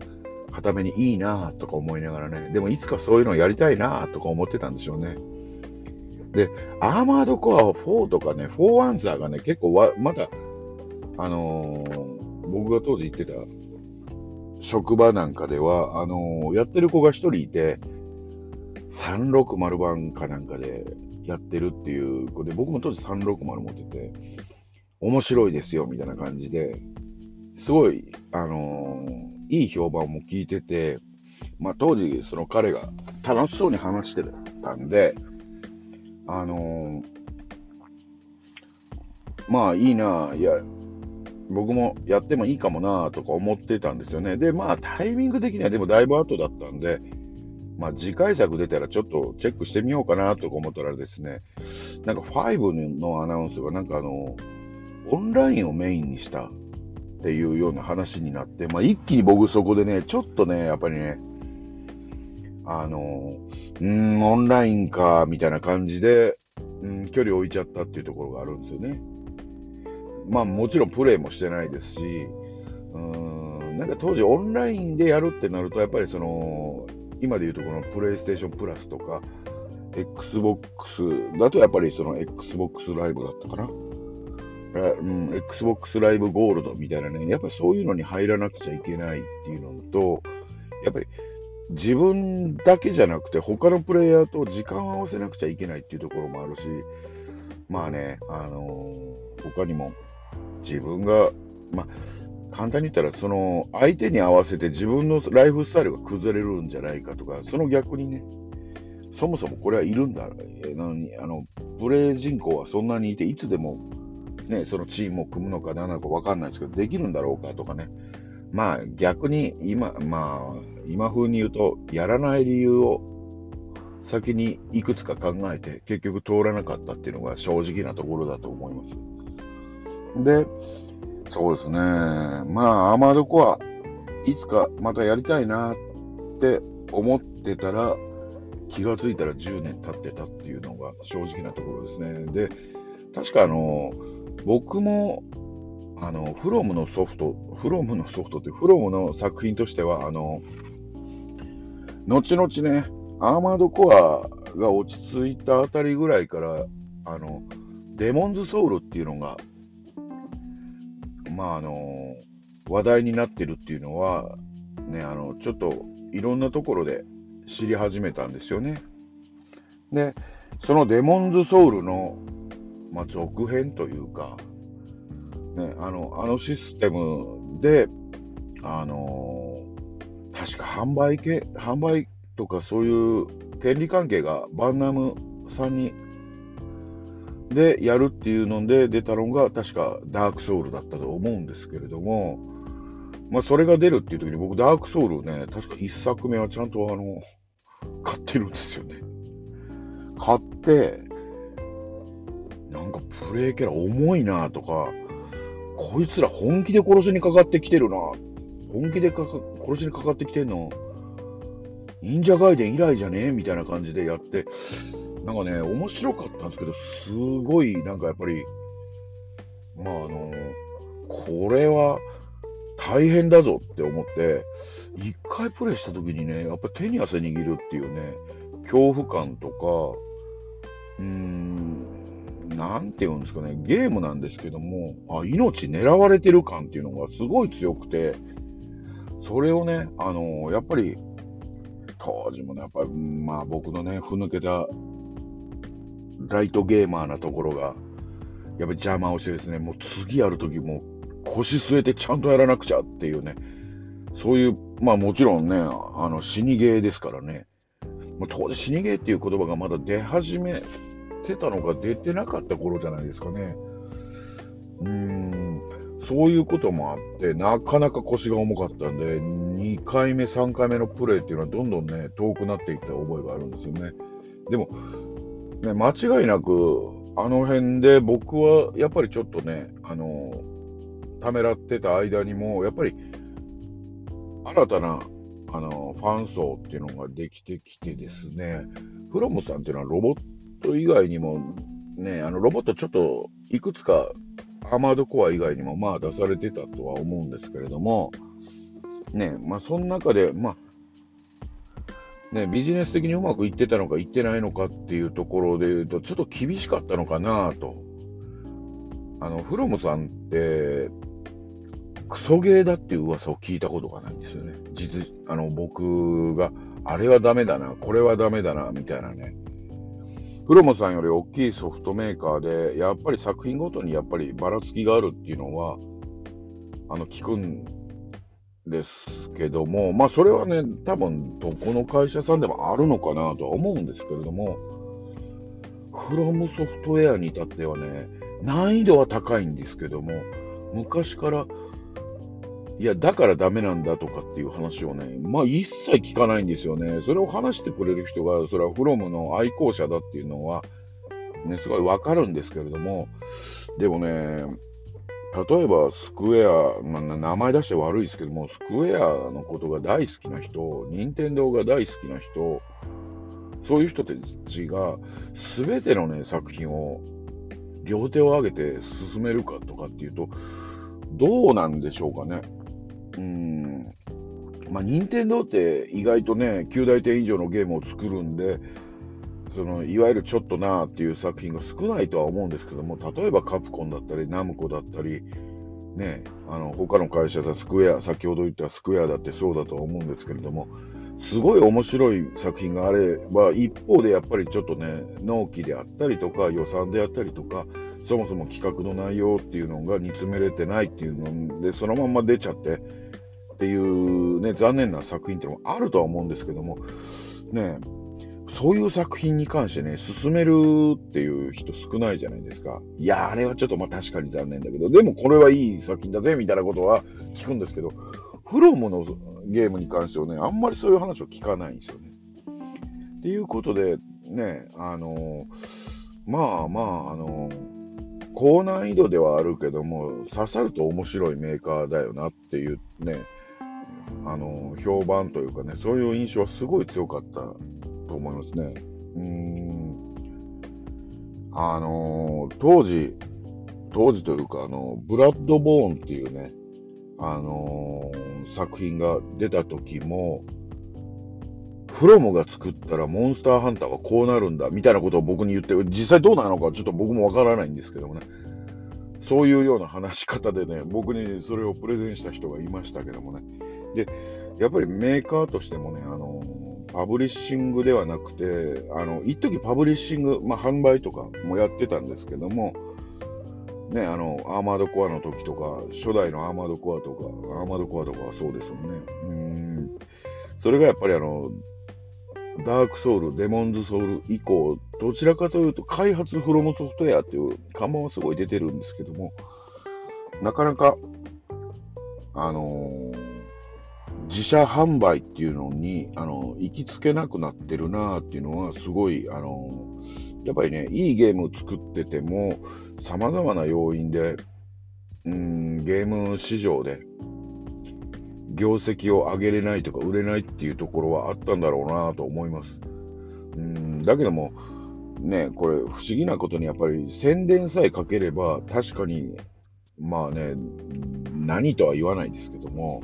固めにいいなとか思いながらね、でもいつかそういうのをやりたいなとか思ってたんでしょうね。で、アーマードコア4とかね、4アンサーがね、結構わ、まだ、あのー、僕が当時行ってた職場なんかでは、あのー、やってる子が一人いて、360番かなんかでやってるっていう子で、僕も当時360持ってて、面白いですよ、みたいな感じで、すごい、あのー、いい評判も聞いてて、まあ当時、その彼が楽しそうに話してたんで、あのー、まあいいな、いや、僕もやってもいいかもなとか思ってたんですよね。で、まあタイミング的にはでもだいぶ後だったんで、まあ、次回作出たらちょっとチェックしてみようかなとか思ったらですね、なんか5のアナウンスがなんかあの、オンラインをメインにしたっていうような話になって、まあ、一気に僕そこでね、ちょっとね、やっぱりね、あの、うん、オンラインか、みたいな感じで、うん、距離を置いちゃったっていうところがあるんですよね。まあもちろんプレイもしてないですし、うん、なんか当時オンラインでやるってなると、やっぱりその、今でいうとこのプレイステーションプラスとか、Xbox だとやっぱりその Xbox ライブだったかな。うん、Xbox ライブゴールドみたいなね、やっぱりそういうのに入らなくちゃいけないっていうのと、やっぱり自分だけじゃなくて、他のプレイヤーと時間を合わせなくちゃいけないっていうところもあるし、まあね、あのー、他にも自分が、まあ、簡単に言ったら、その相手に合わせて自分のライフスタイルが崩れるんじゃないかとか、その逆にね、そもそもこれはいるんだ、えなのに、あの、プレイ人口はそんなにいて、いつでも、ね、そのチームを組むのか何なのか分かんないですけど、できるんだろうかとかね。まあ逆に今、まあ今風に言うと、やらない理由を先にいくつか考えて、結局通らなかったっていうのが正直なところだと思います。で、そうですね。まあ、アーマードコア、いつかまたやりたいなって思ってたら、気がついたら10年経ってたっていうのが正直なところですね。で、確かあの、僕も、あの、フロムのソフト、フロムのソフトって、フロムの作品としては、あの、後々ね、アーマードコアが落ち着いたあたりぐらいから、あの、デモンズソウルっていうのがまああの話題になってるっていうのは、ね、あのちょっといろんなところで知り始めたんですよね。で、そのデモンズソウルの、まあ、続編というか、ね、あのあのシステムで、あの確か販売系、販売とかそういう権利関係がバンナムさんにでやるっていうので出たのが確かダークソウルだったと思うんですけれども、まあそれが出るっていう時に僕ダークソウルね、確か1作目はちゃんとあの、買ってるんですよね。買って、なんかプレイキャラ重いなとか、こいつら本気で殺しにかかってきてるな。本気でかか殺しにかかってきてんの、忍者ガイデン以来じゃねみたいな感じでやって、なんかね、面白かったんですけど、すごい、なんかやっぱり、まああの、これは大変だぞって思って、一回プレイした時にね、やっぱ手に汗握るっていうね、恐怖感とか、うーん、なんていうんですかね、ゲームなんですけども、あ命狙われてる感っていうのがすごい強くて、それをね、あのやっぱり、当時もね、やっぱり、まあ僕のね、ふぬけたライトゲーマーなところが、やっぱり邪魔をしてですね、もう次やるときも腰据えてちゃんとやらなくちゃっていうね、そういう、まあもちろんね、あの死にゲーですからね、まあ、当時死にゲーっていう言葉がまだ出始めてたのが出てなかった頃じゃないですかね。うーん、そういうこともあって、なかなか腰が重かったんで、2回目、3回目のプレーっていうのはどんどんね、遠くなっていった覚えがあるんですよね。でも、ね、間違いなく、あの辺で僕はやっぱりちょっとね、あの、ためらってた間にも、やっぱり、新たな、あの、ファン層っていうのができてきてですね、フロムさんっていうのはロボット以外にも、ね、あの、ロボットちょっといくつかアーマードコア以外にもまあ出されてたとは思うんですけれども、ね、まあその中で、まあ、ね、ビジネス的にうまくいってたのかいってないのかっていうところで言うと、ちょっと厳しかったのかなと。あの、フロムさんって、クソゲーだっていう噂を聞いたことがないんですよね。実、あの、僕が、あれはダメだな、これはダメだな、みたいなね。プロモさんより大きいソフトメーカーで、やっぱり作品ごとにやっぱりばらつきがあるっていうのは、あの、聞くんですけども、まあそれはね、多分どこの会社さんでもあるのかなとは思うんですけれども、フロムソフトウェアに至ってはね、難易度は高いんですけども、昔からいや、だからダメなんだとかっていう話をね、まあ一切聞かないんですよね。それを話してくれる人が、それはフロムの愛好者だっていうのは、ね、すごいわかるんですけれども、でもね、例えばスクエア、まあ、名前出して悪いですけども、スクエアのことが大好きな人、任天堂が大好きな人、そういう人たちが、すべてのね、作品を両手を上げて進めるかとかっていうと、どうなんでしょうかね。うん、まあ、任天堂って意外とね、9大点以上のゲームを作るんで、そのいわゆるちょっとなーっていう作品が少ないとは思うんですけども、例えばカプコンだったり、ナムコだったり、ね、あの他の会社さ、スクエア、先ほど言ったスクエアだってそうだとは思うんですけれども、すごい面白い作品があれば、一方でやっぱりちょっとね、納期であったりとか、予算であったりとか、そもそも企画の内容っていうのが煮詰めれてないっていうので、そのまま出ちゃって、っていうね、残念な作品ってのもあるとは思うんですけども、ね、そういう作品に関してね、進めるっていう人少ないじゃないですか。いや、あれはちょっとまあ確かに残念だけど、でもこれはいい作品だぜ、みたいなことは聞くんですけど、フロムのゲームに関してはね、あんまりそういう話を聞かないんですよね。っていうことで、ね、あのまあまあ、あの高難易度ではあるけども、刺さると面白いメーカーだよなっていうね、あの、評判というかね、そういう印象はすごい強かったと思いますね。うん。あの、当時、当時というか、あの、ブラッドボーンっていうね、あの作品が出た時も、フロムが作ったらモンスターハンターはこうなるんだみたいなことを僕に言って、実際どうなのかちょっと僕もわからないんですけどもね、そういうような話し方でね、僕にそれをプレゼンした人がいましたけどもね、で、やっぱりメーカーとしてもね、あの、パブリッシングではなくて、あの、一時パブリッシング、まあ、販売とかもやってたんですけども、ね、あの、アーマードコアの時とか、初代のアーマードコアとか、アーマードコアとかはそうですよね。うん。それがやっぱりあの、ダークソウル、デモンズソウル以降、どちらかというと、開発フロムソフトウェアっていう看板はすごい出てるんですけども、なかなか、あのー自社販売っていうのに、あの、行きつけなくなってるなっていうのは、すごい、あの、やっぱりね、いいゲーム作ってても、様々な要因で、うん、ゲーム市場で、業績を上げれないとか売れないっていうところはあったんだろうなと思います。うん、だけども、ね、これ不思議なことにやっぱり宣伝さえかければ確かに、まあね、何とは言わないですけども、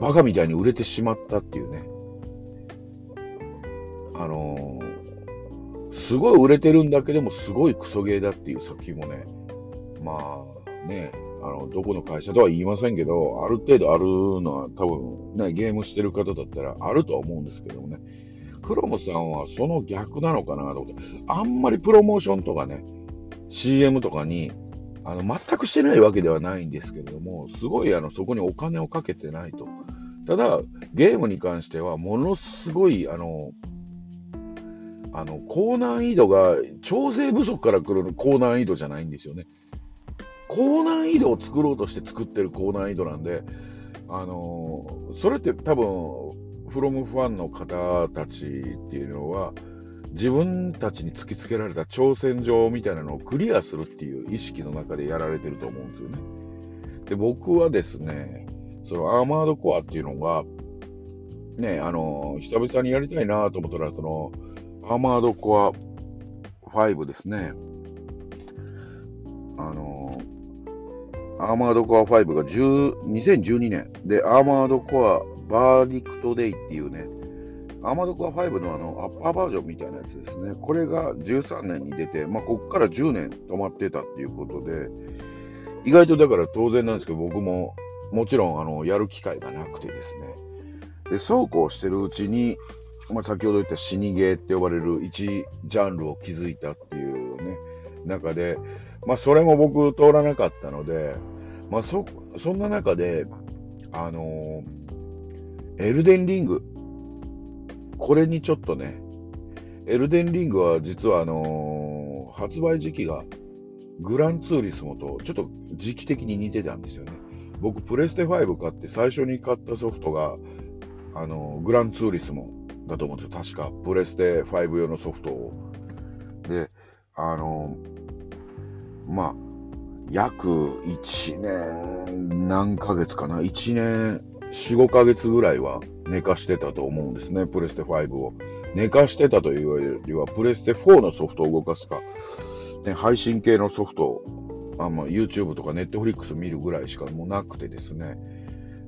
バカみたいに売れてしまったっていうね。あのー、すごい売れてるんだけども、すごいクソゲーだっていう作品もね、まあね、あの、どこの会社とは言いませんけど、ある程度あるのは多分ね、ゲームしてる方だったらあるとは思うんですけどもね、プロムさんはその逆なのかなと思って、あんまりプロモーションとかね、CM とかに、あの、全くしてないわけではないんですけれども、すごいあの、そこにお金をかけてないと。ただ、ゲームに関しては、ものすごい、あの、あの、高難易度が、調整不足から来る高難易度じゃないんですよね。高難易度を作ろうとして作ってる高難易度なんで、あのそれって多分、フロムファンの方たちっていうのは、自分たちに突きつけられた挑戦状みたいなのをクリアするっていう意識の中でやられてると思うんですよね。で、僕はですね、そのアーマードコアっていうのが、ね、あの、久々にやりたいなと思ったら、その、アーマードコア5ですね。あの、アーマードコア5が10 2012年で、アーマードコアバーディクトデイっていうね、アマドコア5のあのアッパーバージョンみたいなやつですね。これが13年に出て、まあ、ここから10年止まってたっていうことで、意外とだから当然なんですけど、僕ももちろんあのやる機会がなくてですね。で、そうこうしてるうちに、まあ、先ほど言った死にゲーって呼ばれる一ジャンルを築いたっていうね、中で、まあ、それも僕通らなかったので、まあ、そ、そんな中で、あのー、エルデンリング、これにちょっとね、エルデンリングは実はあのー、発売時期がグランツーリスモとちょっと時期的に似てたんですよね。僕、プレステ5買って最初に買ったソフトが、あのー、グランツーリスモだと思うんですよ。確か、プレステ5用のソフトを。で、あのー、まあ、約1年何ヶ月かな ?1 年4、5ヶ月ぐらいは寝かしてたと思うんですね、プレステ5を。寝かしてたというよりは、プレステ4のソフトを動かすか、ね、配信系のソフトを、あまあ、YouTube とか Netflix 見るぐらいしかもうなくてですね、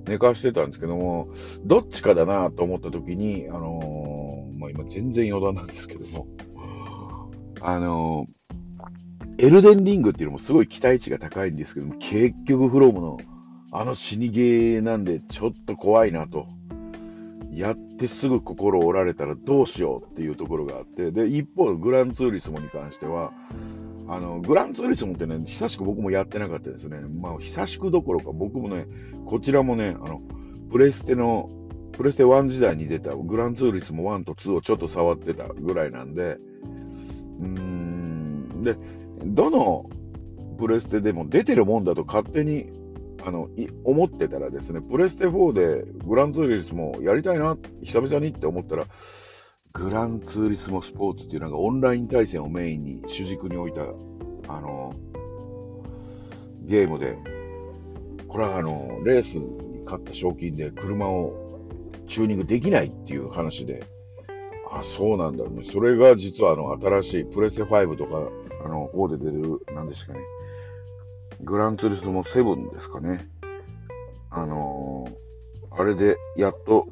寝かしてたんですけども、どっちかだなと思った時に、あのー、まあ、今全然余談なんですけども、あのー、エルデンリングっていうのもすごい期待値が高いんですけども、結局フロムのあの死にゲーなんでちょっと怖いなと。やってすぐ心折られたらどうしようっていうところがあって、で、一方、グランツーリスモに関しては、あの、グランツーリスモってね、久しく僕もやってなかったですね。まあ、久しくどころか、僕もね、こちらもね、あの、プレステの、プレステ1時代に出たグランツーリスモ1と2をちょっと触ってたぐらいなんで、うーん、で、どのプレステでも出てるもんだと勝手にあの思ってたらですね、プレステ4でグランツーリスモやりたいな、久々にって思ったら、グランツーリスモスポーツっていうのがオンライン対戦をメインに主軸に置いた、あの、ゲームで、これはあの、レースに勝った賞金で車をチューニングできないっていう話で、あ、そうなんだ、ね。それが実はあの、新しいプレステ5とか、あの、方で出る、なんですかね、グランツーリスモ7ですかね。あのー、あれでやっと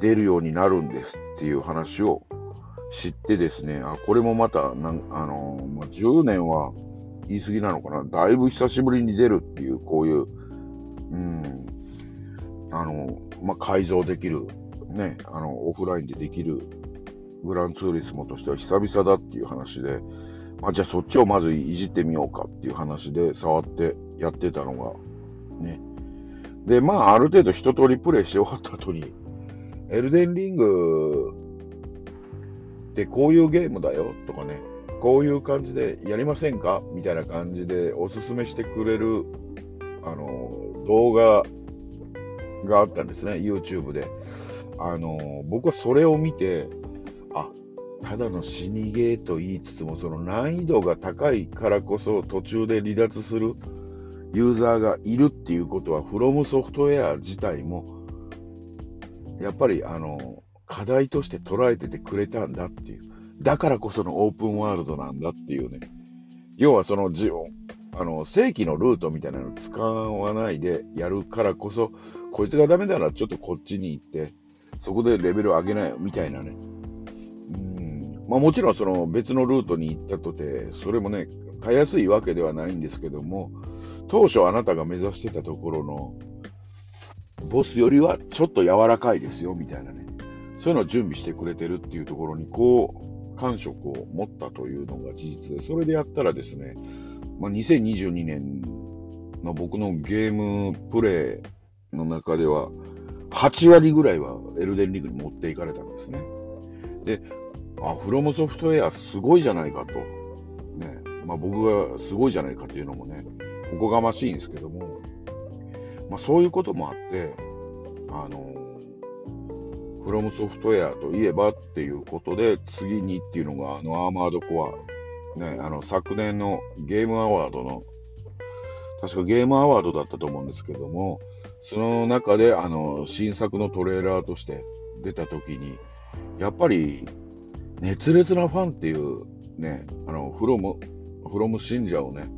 出るようになるんですっていう話を知ってですね、あ、これもまた、なんあのー、まあ、10年は言い過ぎなのかな。だいぶ久しぶりに出るっていう、こういう、うん、あの、まあ、改造できる、ね、あの、オフラインでできるグランツーリスモとしては久々だっていう話で、あ、じゃあそっちをまずいじってみようかっていう話で触ってやってたのが、ね。で、まあ、ある程度一通りプレイして終わった後に、エルデンリングってこういうゲームだよとかね、こういう感じでやりませんか？みたいな感じでおすすめしてくれる、あの、動画があったんですね、YouTube で。あの、僕はそれを見て、あ、ただの死にゲーと言いつつも、その難易度が高いからこそ途中で離脱するユーザーがいるっていうことは、フロムソフトウェア自体も、やっぱりあの課題として捉えててくれたんだっていう。だからこそのオープンワールドなんだっていうね。要はそのジオあの正規のルートみたいなのを使わないでやるからこそ、こいつがダメならちょっとこっちに行って、そこでレベル上げないよ、みたいなね。まあもちろんその別のルートに行ったとて、それもね、たやすいわけではないんですけども、当初あなたが目指してたところの、ボスよりはちょっと柔らかいですよ、みたいなね。そういうのを準備してくれてるっていうところに、こう、感触を持ったというのが事実で、それでやったらですね、まあ、2022年の僕のゲームプレイの中では、8割ぐらいはエルデンリングに持っていかれたんですね。で、あ、フロムソフトウェアすごいじゃないかと。ね、まあ、僕がすごいじゃないかっていうのもね、おこがましいんですけども、まあ、そういうこともあって、あのフロムソフトウェアといえばっていうことで、次にっていうのが、あの、アーマードコア。ね、あの、昨年のゲームアワードの、確かゲームアワードだったと思うんですけども、その中で、あの、新作のトレーラーとして出た時に、やっぱり、熱烈なファンっていう、ね、あの、フロム、フロム信者をね、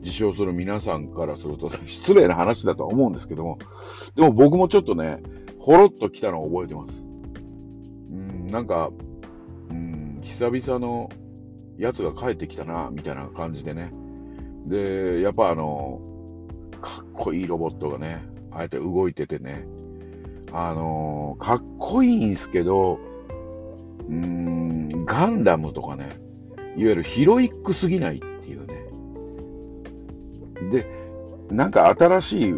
自称する皆さんからすると 失礼な話だとは思うんですけども、でも僕もちょっとね、ほろっと来たのを覚えてます。うん、なんか、うん、久々のやつが帰ってきたな、みたいな感じでね。で、やっぱあの、かっこいいロボットがね、ああやって動いててね、あのかっこいいんすけど、うん、ガンダムとかね、いわゆるヒロイックすぎないっていうね。で、なんか新しい、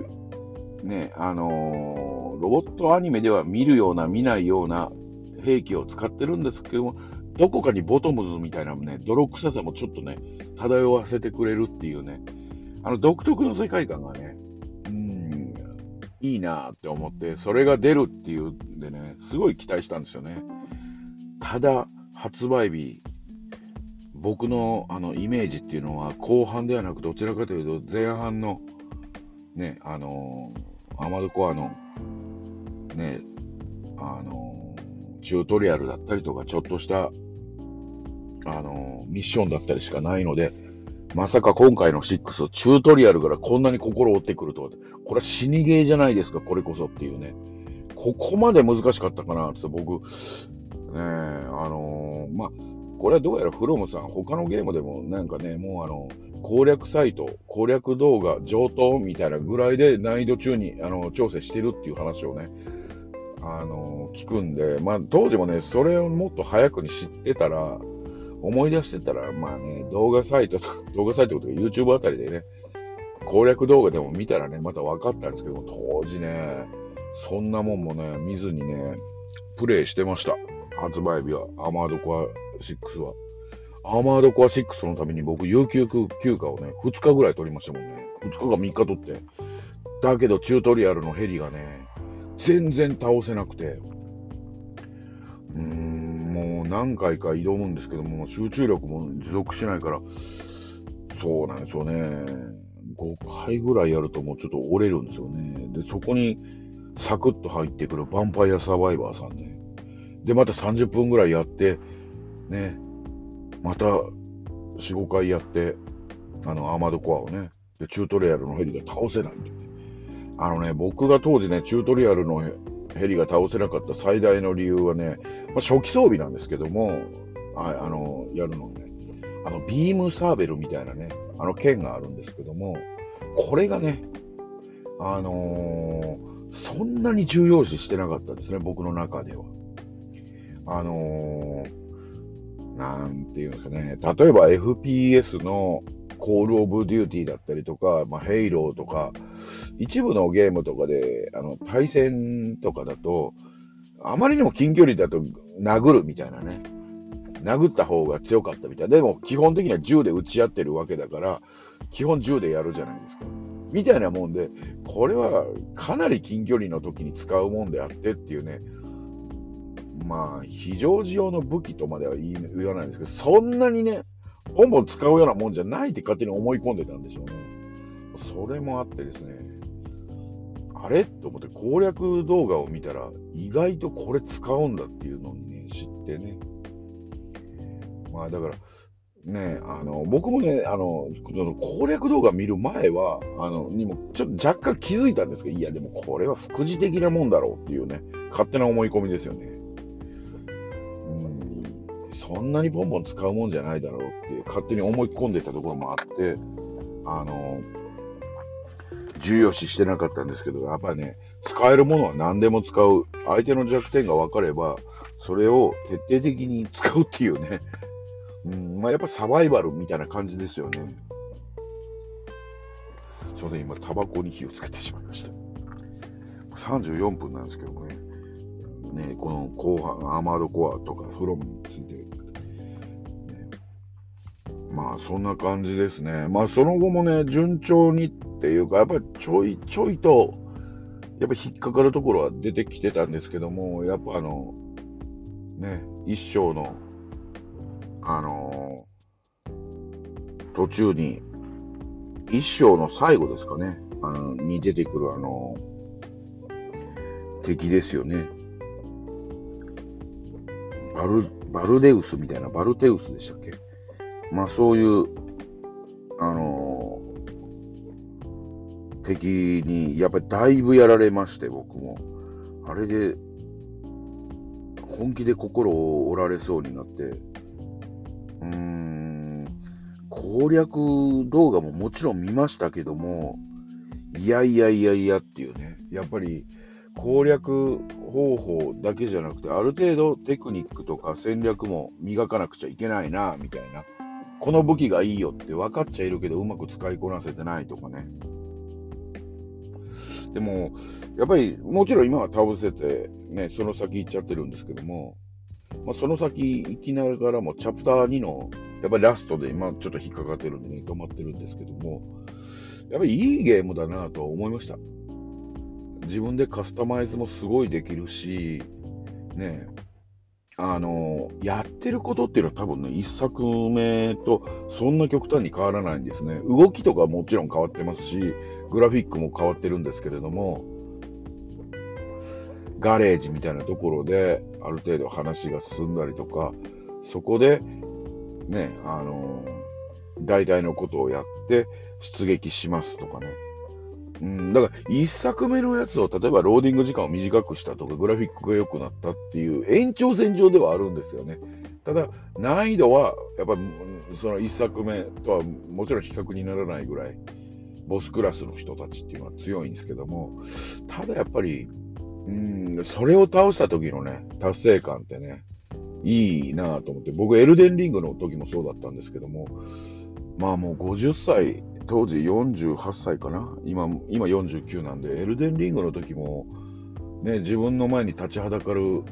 ね、あのー、ロボットアニメでは見るような、見ないような兵器を使ってるんですけども、どこかにボトムズみたいなね、泥臭さもちょっとね、漂わせてくれるっていうね、あの独特の世界観がね、うん、いいなって思って、それが出るっていうんでね、すごい期待したんですよね。ただ、発売日、僕のあのイメージっていうのは後半ではなくどちらかというと前半のね、あのー、アマドコアのね、あのー、チュートリアルだったりとかちょっとしたあのー、ミッションだったりしかないので、まさか今回の6、チュートリアルからこんなに心折ってくるとは、これは死にゲーじゃないですか、これこそっていうね。ここまで難しかったかなって僕、ねあのー、まあ、これはどうやらフロムさん、他のゲームでもなんかね、もうあの、攻略サイト、攻略動画、上等みたいなぐらいで難易度中にあの調整してるっていう話をね、あの聞くんで、まあ当時もね、それをもっと早くに知ってたら、思い出してたら、まあね、動画サイトとか、動画サイトとか YouTube あたりでね、攻略動画でも見たらね、また分かったんですけど、当時ね、そんなもんもね、見ずにね、プレイしてました。発売日は、アマードコア6は。アーマードコア6のために僕、有給休暇をね、2日ぐらい取りましたもんね。2日か3日取って。だけど、チュートリアルのヘリがね、全然倒せなくて。うーん、もう何回か挑むんですけども、集中力も持続しないから、そうなんですよね。5回ぐらいやるともうちょっと折れるんですよね。で、そこにサクッと入ってくるヴァンパイアサバイバーさんね。で、また30分ぐらいやって、ね、また4、5回やって、あの、アーマードコアをね、で、チュートリアルのヘリが倒せないんで、ね。あのね、僕が当時ね、チュートリアルのヘリが倒せなかった最大の理由はね、まあ、初期装備なんですけども、ああの、やるのね、あの、ビームサーベルみたいなね、あの剣があるんですけども、これがね、あのー、そんなに重要視してなかったですね、僕の中では。あのーなんていうんですかね、例えば FPS のコールオブデューティーだったりとか、まあ、ヘイローとか、一部のゲームとかで、あの、対戦とかだと、あまりにも近距離だと殴るみたいなね。殴った方が強かったみたいな。でも、基本的には銃で撃ち合ってるわけだから、基本銃でやるじゃないですか。みたいなもんで、これはかなり近距離の時に使うもんであってっていうね、まあ、非常時用の武器とまでは言わないんですけど、そんなにね、ポンポン使うようなもんじゃないって勝手に思い込んでたんでしょうね。それもあってですね、あれと思って攻略動画を見たら、意外とこれ使うんだっていうのにね、知ってね。まあだから、ね、あの僕もねあの、攻略動画見る前は、あのにもちょっと若干気づいたんですけど、いや、でもこれは副次的なもんだろうっていうね、勝手な思い込みですよね。そんなにボンボン使うもんじゃないだろうっていう勝手に思い込んでたところもあって、あの、重要視してなかったんですけど、やっぱりね、使えるものは何でも使う。相手の弱点が分かれば、それを徹底的に使うっていうね。うん、まあやっぱサバイバルみたいな感じですよね。ちょうど今、タバコに火をつけてしまいました。34分なんですけどもね。ね、この後半、アーマードコアとかフロムについて、まあそんな感じですね。まあその後もね、順調にっていうか、やっぱりちょいちょいと、やっぱ引っかかるところは出てきてたんですけども、やっぱあの、ね、一生の、あのー、途中に、一生の最後ですかね、あのに出てくるあの敵ですよね。バル、バルデウスみたいな、バルテウスでしたっけ？まあそういう、あのー、敵に、やっぱりだいぶやられまして、僕も。あれで、本気で心を折られそうになって、うーん、攻略動画ももちろん見ましたけども、いやいやいやいやっていうね、やっぱり、攻略方法だけじゃなくて、ある程度テクニックとか戦略も磨かなくちゃいけないな、みたいな。この武器がいいよって分かっちゃいるけど、うまく使いこなせてないとかね。でも、やっぱり、もちろん今は倒せて、ね、その先行っちゃってるんですけども、まあ、その先行きながらも、チャプター2の、やっぱりラストで、今ちょっと引っかかってるんでね、止まってるんですけども、やっぱりいいゲームだなと思いました。自分でカスタマイズもすごいできるし、ね、あの、やってることっていうのは多分ね、一作目とそんな極端に変わらないんですね。動きとかもちろん変わってますし、グラフィックも変わってるんですけれども、ガレージみたいなところである程度話が進んだりとか、そこで、ね、あの、大体のことをやって出撃しますとかね。うん、だから、一作目のやつを、例えばローディング時間を短くしたとか、グラフィックが良くなったっていう延長線上ではあるんですよね。ただ、難易度は、やっぱ、その一作目とはもちろん比較にならないぐらい、ボスクラスの人たちっていうのは強いんですけども、ただやっぱり、うん、それを倒した時のね、達成感ってね、いいなと思って、僕、エルデンリングの時もそうだったんですけども、まあもう50歳当時48歳かな？今、今49なんで、エルデンリングの時も、ね、自分の前に立ちはだかる、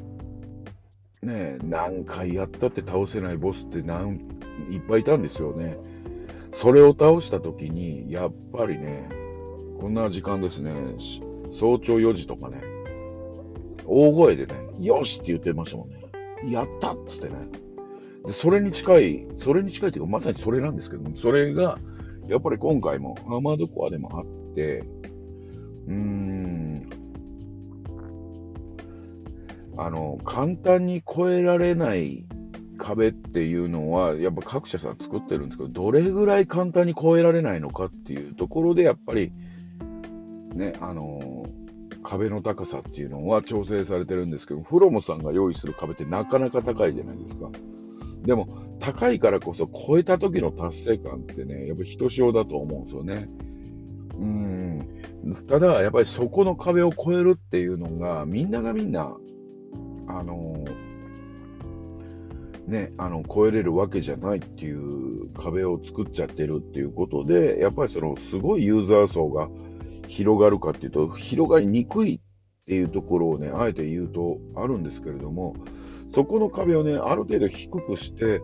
ね、何回やったって倒せないボスって何いっぱいいたんですよね。それを倒した時に、やっぱりね、こんな時間ですね、早朝4時とかね、大声でね、よしって言ってましたもんね。やったっつってね。でそれに近い、それに近いというか、まさにそれなんですけど、それが、やっぱり今回もアーマードコアでもあって、うーん、あの、簡単に越えられない壁っていうのは、やっぱ各社さん作ってるんですけど、どれぐらい簡単に越えられないのかっていうところで、やっぱり、ね、あの壁の高さっていうのは調整されてるんですけど、フロムさんが用意する壁ってなかなか高いじゃないですか。でも、高いからこそ超えた時の達成感ってね、やっぱひとしおだと思うんですよね。うん。ただ、やっぱりそこの壁を越えるっていうのが、みんながみんな、あのね、あの、超えれるわけじゃないっていう壁を作っちゃってるっていうことで、やっぱりその、すごいユーザー層が広がるかっていうと、広がりにくいっていうところをね、あえて言うとあるんですけれども、そこの壁をね、ある程度低くして、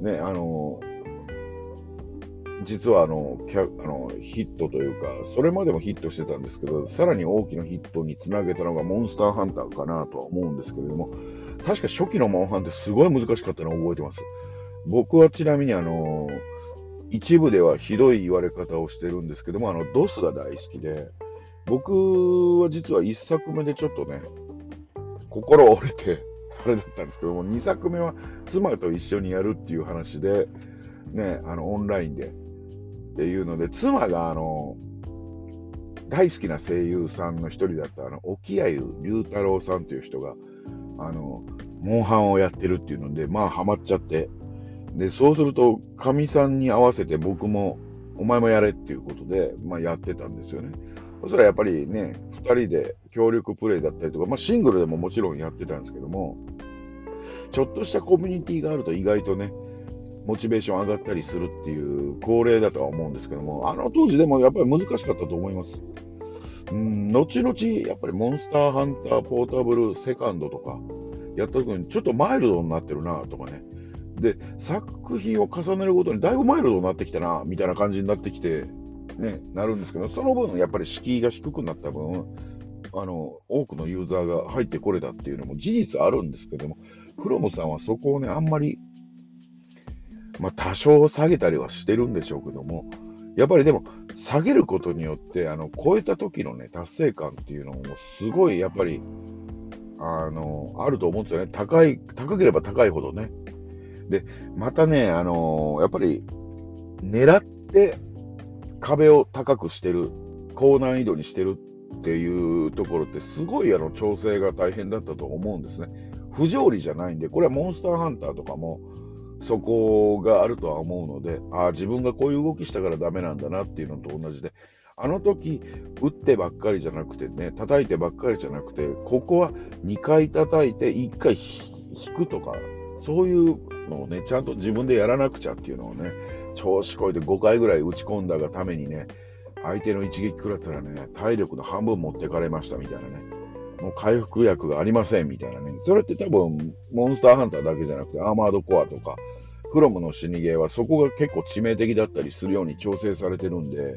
ね、あの、実はあのキャあのヒットというか、それまでもヒットしてたんですけど、さらに大きなヒットにつなげたのがモンスターハンターかなとは思うんですけれども、確か初期のモンハンってすごい難しかったのを覚えてます。僕はちなみにあの、一部ではひどい言われ方をしてるんですけども、あの、ドスが大好きで、僕は実は1作目でちょっとね、心折れて、あれだったんですけども、2作目は妻と一緒にやるっていう話で、ね、あの、オンラインでっていうので、妻があの、大好きな声優さんの一人だったあの沖合龍太郎さんという人があのモンハンをやってるっていうのでまあハマっちゃってでそうするとかみさんに合わせて僕もお前もやれっていうことで、まあ、やってたんですよね。そしたらやっぱりね人で協力プレイだったりとか、まあ、シングルでももちろんやってたんですけどもちょっとしたコミュニティがあると意外とねモチベーション上がったりするっていう恒例だとは思うんですけども、あの当時でもやっぱり難しかったと思います。ん、後々、やっぱりモンスターハンターポータブルセカンドとかやった時にちょっとマイルドになってるなとかね。で、作品を重ねるごとにだいぶマイルドになってきたな、みたいな感じになってきて、ね、なるんですけど、その分、やっぱり敷居が低くなった分、あの、多くのユーザーが入ってこれたっていうのも事実あるんですけども、フロムさんはそこをね、あんまりまあ、多少下げたりはしてるんでしょうけども、やっぱりでも、下げることによって、あの、超えた時のね、達成感っていうのも、すごい、やっぱり、あの、あると思うんですよね。高い、高ければ高いほどね。で、またね、あの、やっぱり、狙って壁を高くしてる、高難易度にしてるっていうところって、すごい、あの、調整が大変だったと思うんですね。不条理じゃないんで、これはモンスターハンターとかも、そこがあるとは思うので、ああ、自分がこういう動きしたからダメなんだなっていうのと同じで、あの時、打ってばっかりじゃなくてね、叩いてばっかりじゃなくて、ここは2回叩いて1回引くとか、そういうのをね、ちゃんと自分でやらなくちゃっていうのをね、調子こいて5回ぐらい打ち込んだがためにね、相手の一撃食らったらね、体力の半分持ってかれましたみたいなね、もう回復薬がありませんみたいなね、それって多分、モンスターハンターだけじゃなくて、アーマードコアとか、クロムの死にゲーはそこが結構致命的だったりするように調整されてるんで、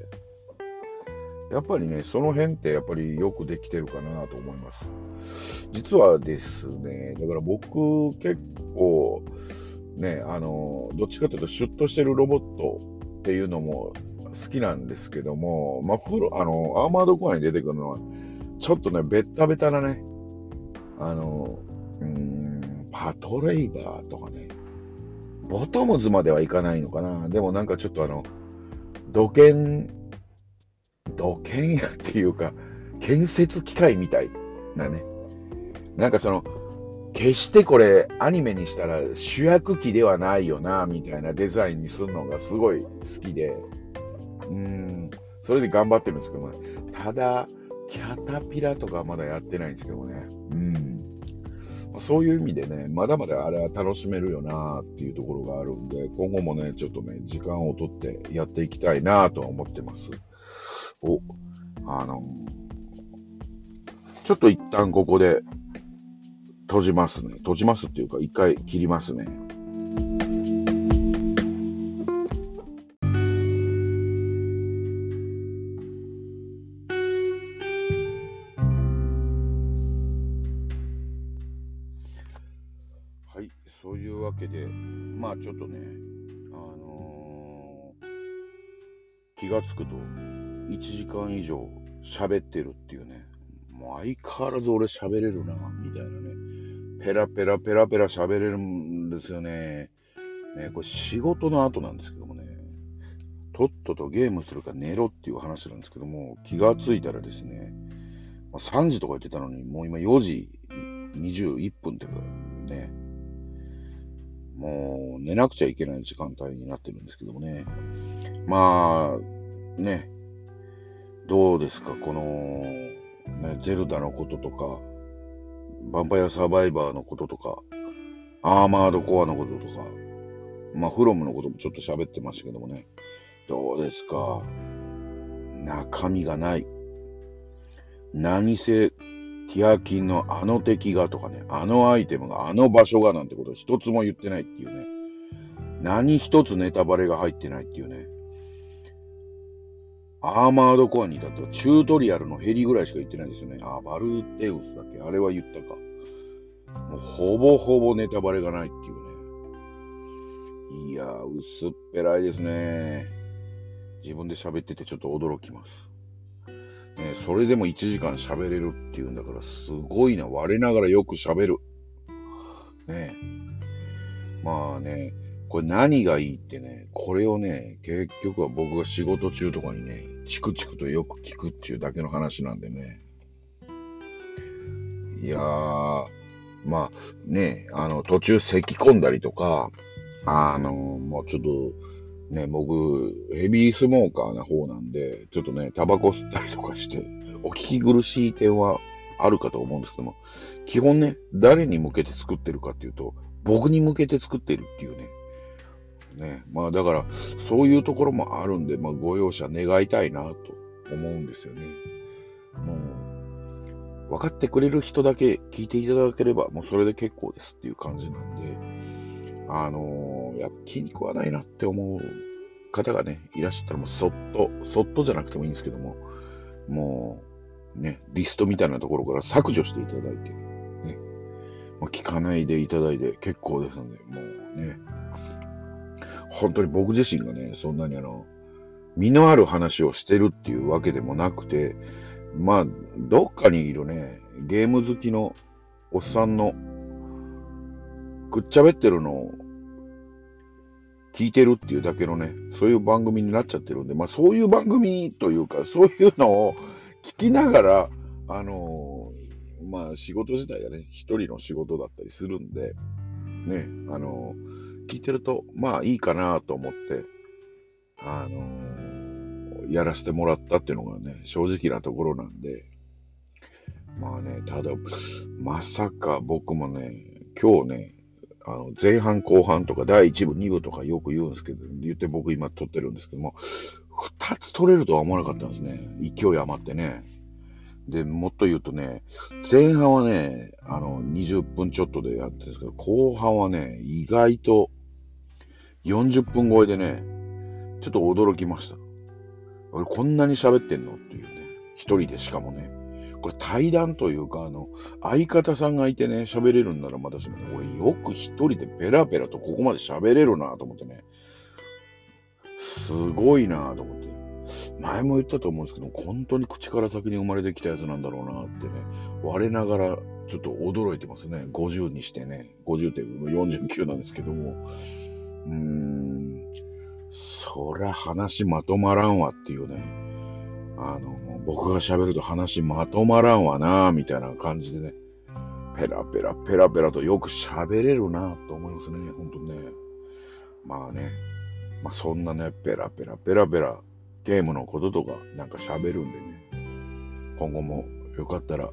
やっぱりね、その辺ってやっぱりよくできてるかなと思います。実はですね、だから僕結構ね、あの、どっちかというとシュッとしてるロボットっていうのも好きなんですけども、まあ、プロ、あの、アーマードコアに出てくるのは、ちょっとね、ベッタベタなね、あの、うん、パトレイバーとかね、ボトムズまではいかないのかな。でもなんかちょっとあの、土建、土建屋っていうか、建設機械みたいなね。なんかその、決してこれアニメにしたら主役機ではないよな、みたいなデザインにするのがすごい好きで、うん、それで頑張ってるんですけども、ね、ただ、キャタピラとかまだやってないんですけどね、うん。そういう意味でね、まだまだあれは楽しめるよなっていうところがあるんで、今後もね、ちょっとね、時間をとってやっていきたいなとは思ってます。お、あの、ちょっと一旦ここで閉じますね。閉じますっていうか、一回切りますね。はい、そういうわけで、まあ、ちょっとね。あの気がつくと、1時間以上喋ってるっていうね。もう相変わらず俺喋れるな、みたいなね。ペラペラペラペラ喋れるんですよね。ね、これ仕事の後なんですけどもね。とっととゲームするか寝ろっていう話なんですけども、気がついたらですね、まあ3時とか言ってたのに、もう今4時21分ってことね。もう寝なくちゃいけない時間帯になってるんですけどもね。まあ、ね、どうですか、この、ね、ゼルダのこととか、ヴァンパイアサバイバーのこととか、アーマードコアのこととか、まあ、フロムのこともちょっと喋ってましたけどもね、どうですか、中身がない。何せ、ティアキンのあの敵がとかね、あのアイテムが、あの場所がなんてこと一つも言ってないっていうね、何一つネタバレが入ってないっていうね、アーマードコアに至ってはチュートリアルのヘリぐらいしか言ってないんですよね。あ、バルテウスだっけ？あれは言ったか。もうほぼほぼネタバレがないっていうね。いやー、薄っぺらいですね。自分で喋っててちょっと驚きます。ね、それでも1時間喋れるっていうんだから、すごいな。我ながらよく喋る。ねまあね、これ何がいいってね、これをね、結局は僕が仕事中とかにね、チクチクとよく聞くっていうだけの話なんでね。いやー、まあね、あの、途中咳込んだりとか、あの、もうちょっと、ね、僕、ヘビースモーカーな方なんで、ちょっとね、タバコ吸ったりとかして、お聞き苦しい点はあるかと思うんですけども、基本ね、誰に向けて作ってるかっていうと、僕に向けて作ってるっていうね。ね、まあだから、そういうところもあるんで、まあご容赦願いたいなと思うんですよね。もう、分かってくれる人だけ聞いていただければ、もうそれで結構ですっていう感じなんで、あのー、やっぱ気に食わないなって思う方がね、いらっしゃったらもうそっと、そっとじゃなくてもいいんですけども、もう、ね、リストみたいなところから削除していただいて、ね、まあ、聞かないでいただいて結構ですので、もうね、本当に僕自身がね、そんなにあの、身のある話をしてるっていうわけでもなくて、まあ、どっかにいるね、ゲーム好きのおっさんのくっちゃべってるのを聞いてるっていうだけのね、そういう番組になっちゃってるんで、まあそういう番組というか、そういうのを聞きながら、あのー、まあ仕事自体がね、一人の仕事だったりするんで、ね、あのー、聞いてると、まあいいかなと思って、あのー、やらせてもらったっていうのがね、正直なところなんで、まあね、ただ、まさか僕もね、今日ね、あの前半後半とか第1部、2部とかよく言うんですけど、言って僕今撮ってるんですけども、2つ撮れるとは思わなかったんですね。勢い余ってね。で、もっと言うとね、前半はね、あの、20分ちょっとでやってるんですけど、後半はね、意外と40分超えでね、ちょっと驚きました。俺こんなに喋ってんの？っていうね、一人でしかもね。これ対談というか、あの、相方さんがいてね、喋れるんならまだしも、ね、俺よく一人でペラペラとここまで喋れるなと思ってね、すごいなと思って。前も言ったと思うんですけど、本当に口から先に生まれてきたやつなんだろうなってね、我ながらちょっと驚いてますね。50にしてね、50って49なんですけども、そりゃ話まとまらんわっていうね、あの、僕が喋ると話まとまらんわな、みたいな感じでね、ペラペラペラペラとよく喋れるな、と思いますね、本当にね。まあね、まあそんなね、ペラペラペラペラ、ゲームのこととかなんか喋るんでね、今後もよかったら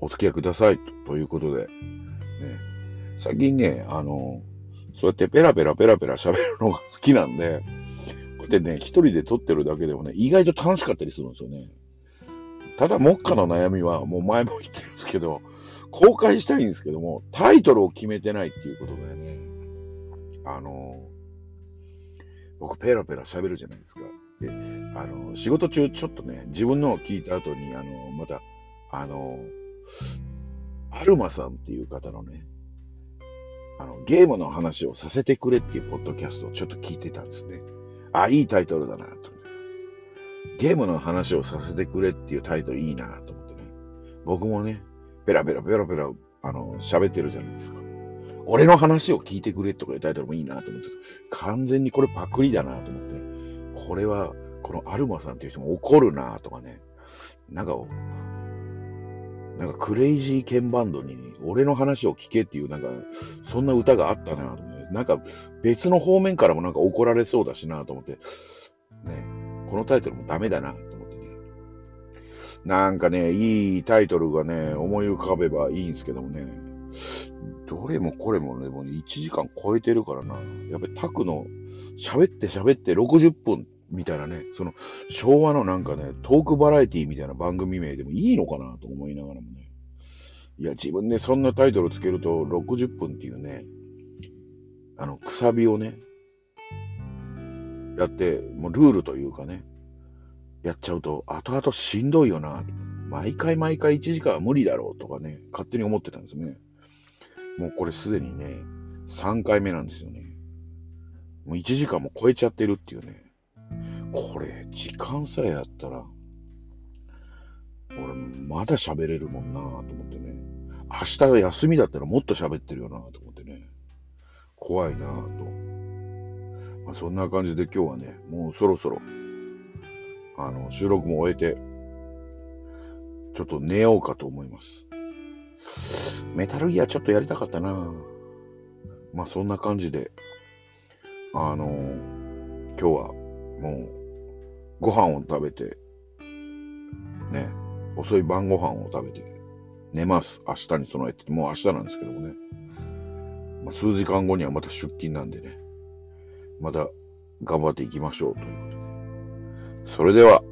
お付き合いくださいとということで、ね、最近ね、あの、そうやってペラペラペラペラ喋るのが好きなんで、こうやってね、一人で撮ってるだけでもね、意外と楽しかったりするんですよね。ただ、目下の悩みは、もう前も言ってるんですけど、公開したいんですけども、タイトルを決めてないっていうことでね、あの、僕ペラペラ喋るじゃないですか。で、あの、仕事中ちょっとね、自分のを聞いた後に、あの、また、あの、アルマさんっていう方のね、あの、ゲームの話をさせてくれっていうポッドキャストをちょっと聞いてたんですね。あ、いいタイトルだなと思って。ゲームの話をさせてくれっていうタイトルいいなと思ってね。僕もね、ペラペラペラペラ、あの、喋ってるじゃないですか。俺の話を聞いてくれとかいうタイトルもいいなと思って、完全にこれパクリだなと思って、これは、このアルマさんっていう人も怒るなとかね、なんか、なんかクレイジーケンバンドに俺の話を聞けっていうなんか、そんな歌があったなと思って、なんか別の方面からもなんか怒られそうだしなと思って、ね、このタイトルもダメだなと思ってね。なんかね、いいタイトルがね、思い浮かべばいいんですけどもね、どれもこれもね、もう1時間超えてるからな。やっぱりタクの喋って喋って60分みたいなね、その昭和のなんかね、トークバラエティみたいな番組名でもいいのかなと思いながらもね。いや、自分でそんなタイトルつけると60分っていうね、あの、くさびをね、やって、もうルールというかね、やっちゃうと、後々しんどいよな。毎回毎回1時間は無理だろうとかね、勝手に思ってたんですね。もうこれすでにね、3回目なんですよね。もう1時間も超えちゃってるっていうね。これ、時間さえあったら、俺、まだ喋れるもんなと思ってね。明日が休みだったらもっと喋ってるよなと思ってね。怖いなぁと。まあ、そんな感じで今日はね、もうそろそろあの、収録も終えて、ちょっと寝ようかと思います。メタルギアちょっとやりたかったなまあそんな感じで、あの今日はもうご飯を食べて、ね、遅い晩ご飯を食べて寝ます。明日に備えて、もう明日なんですけどもね。まあ、数時間後にはまた出勤なんでね、また頑張っていきましょうということで。それでは、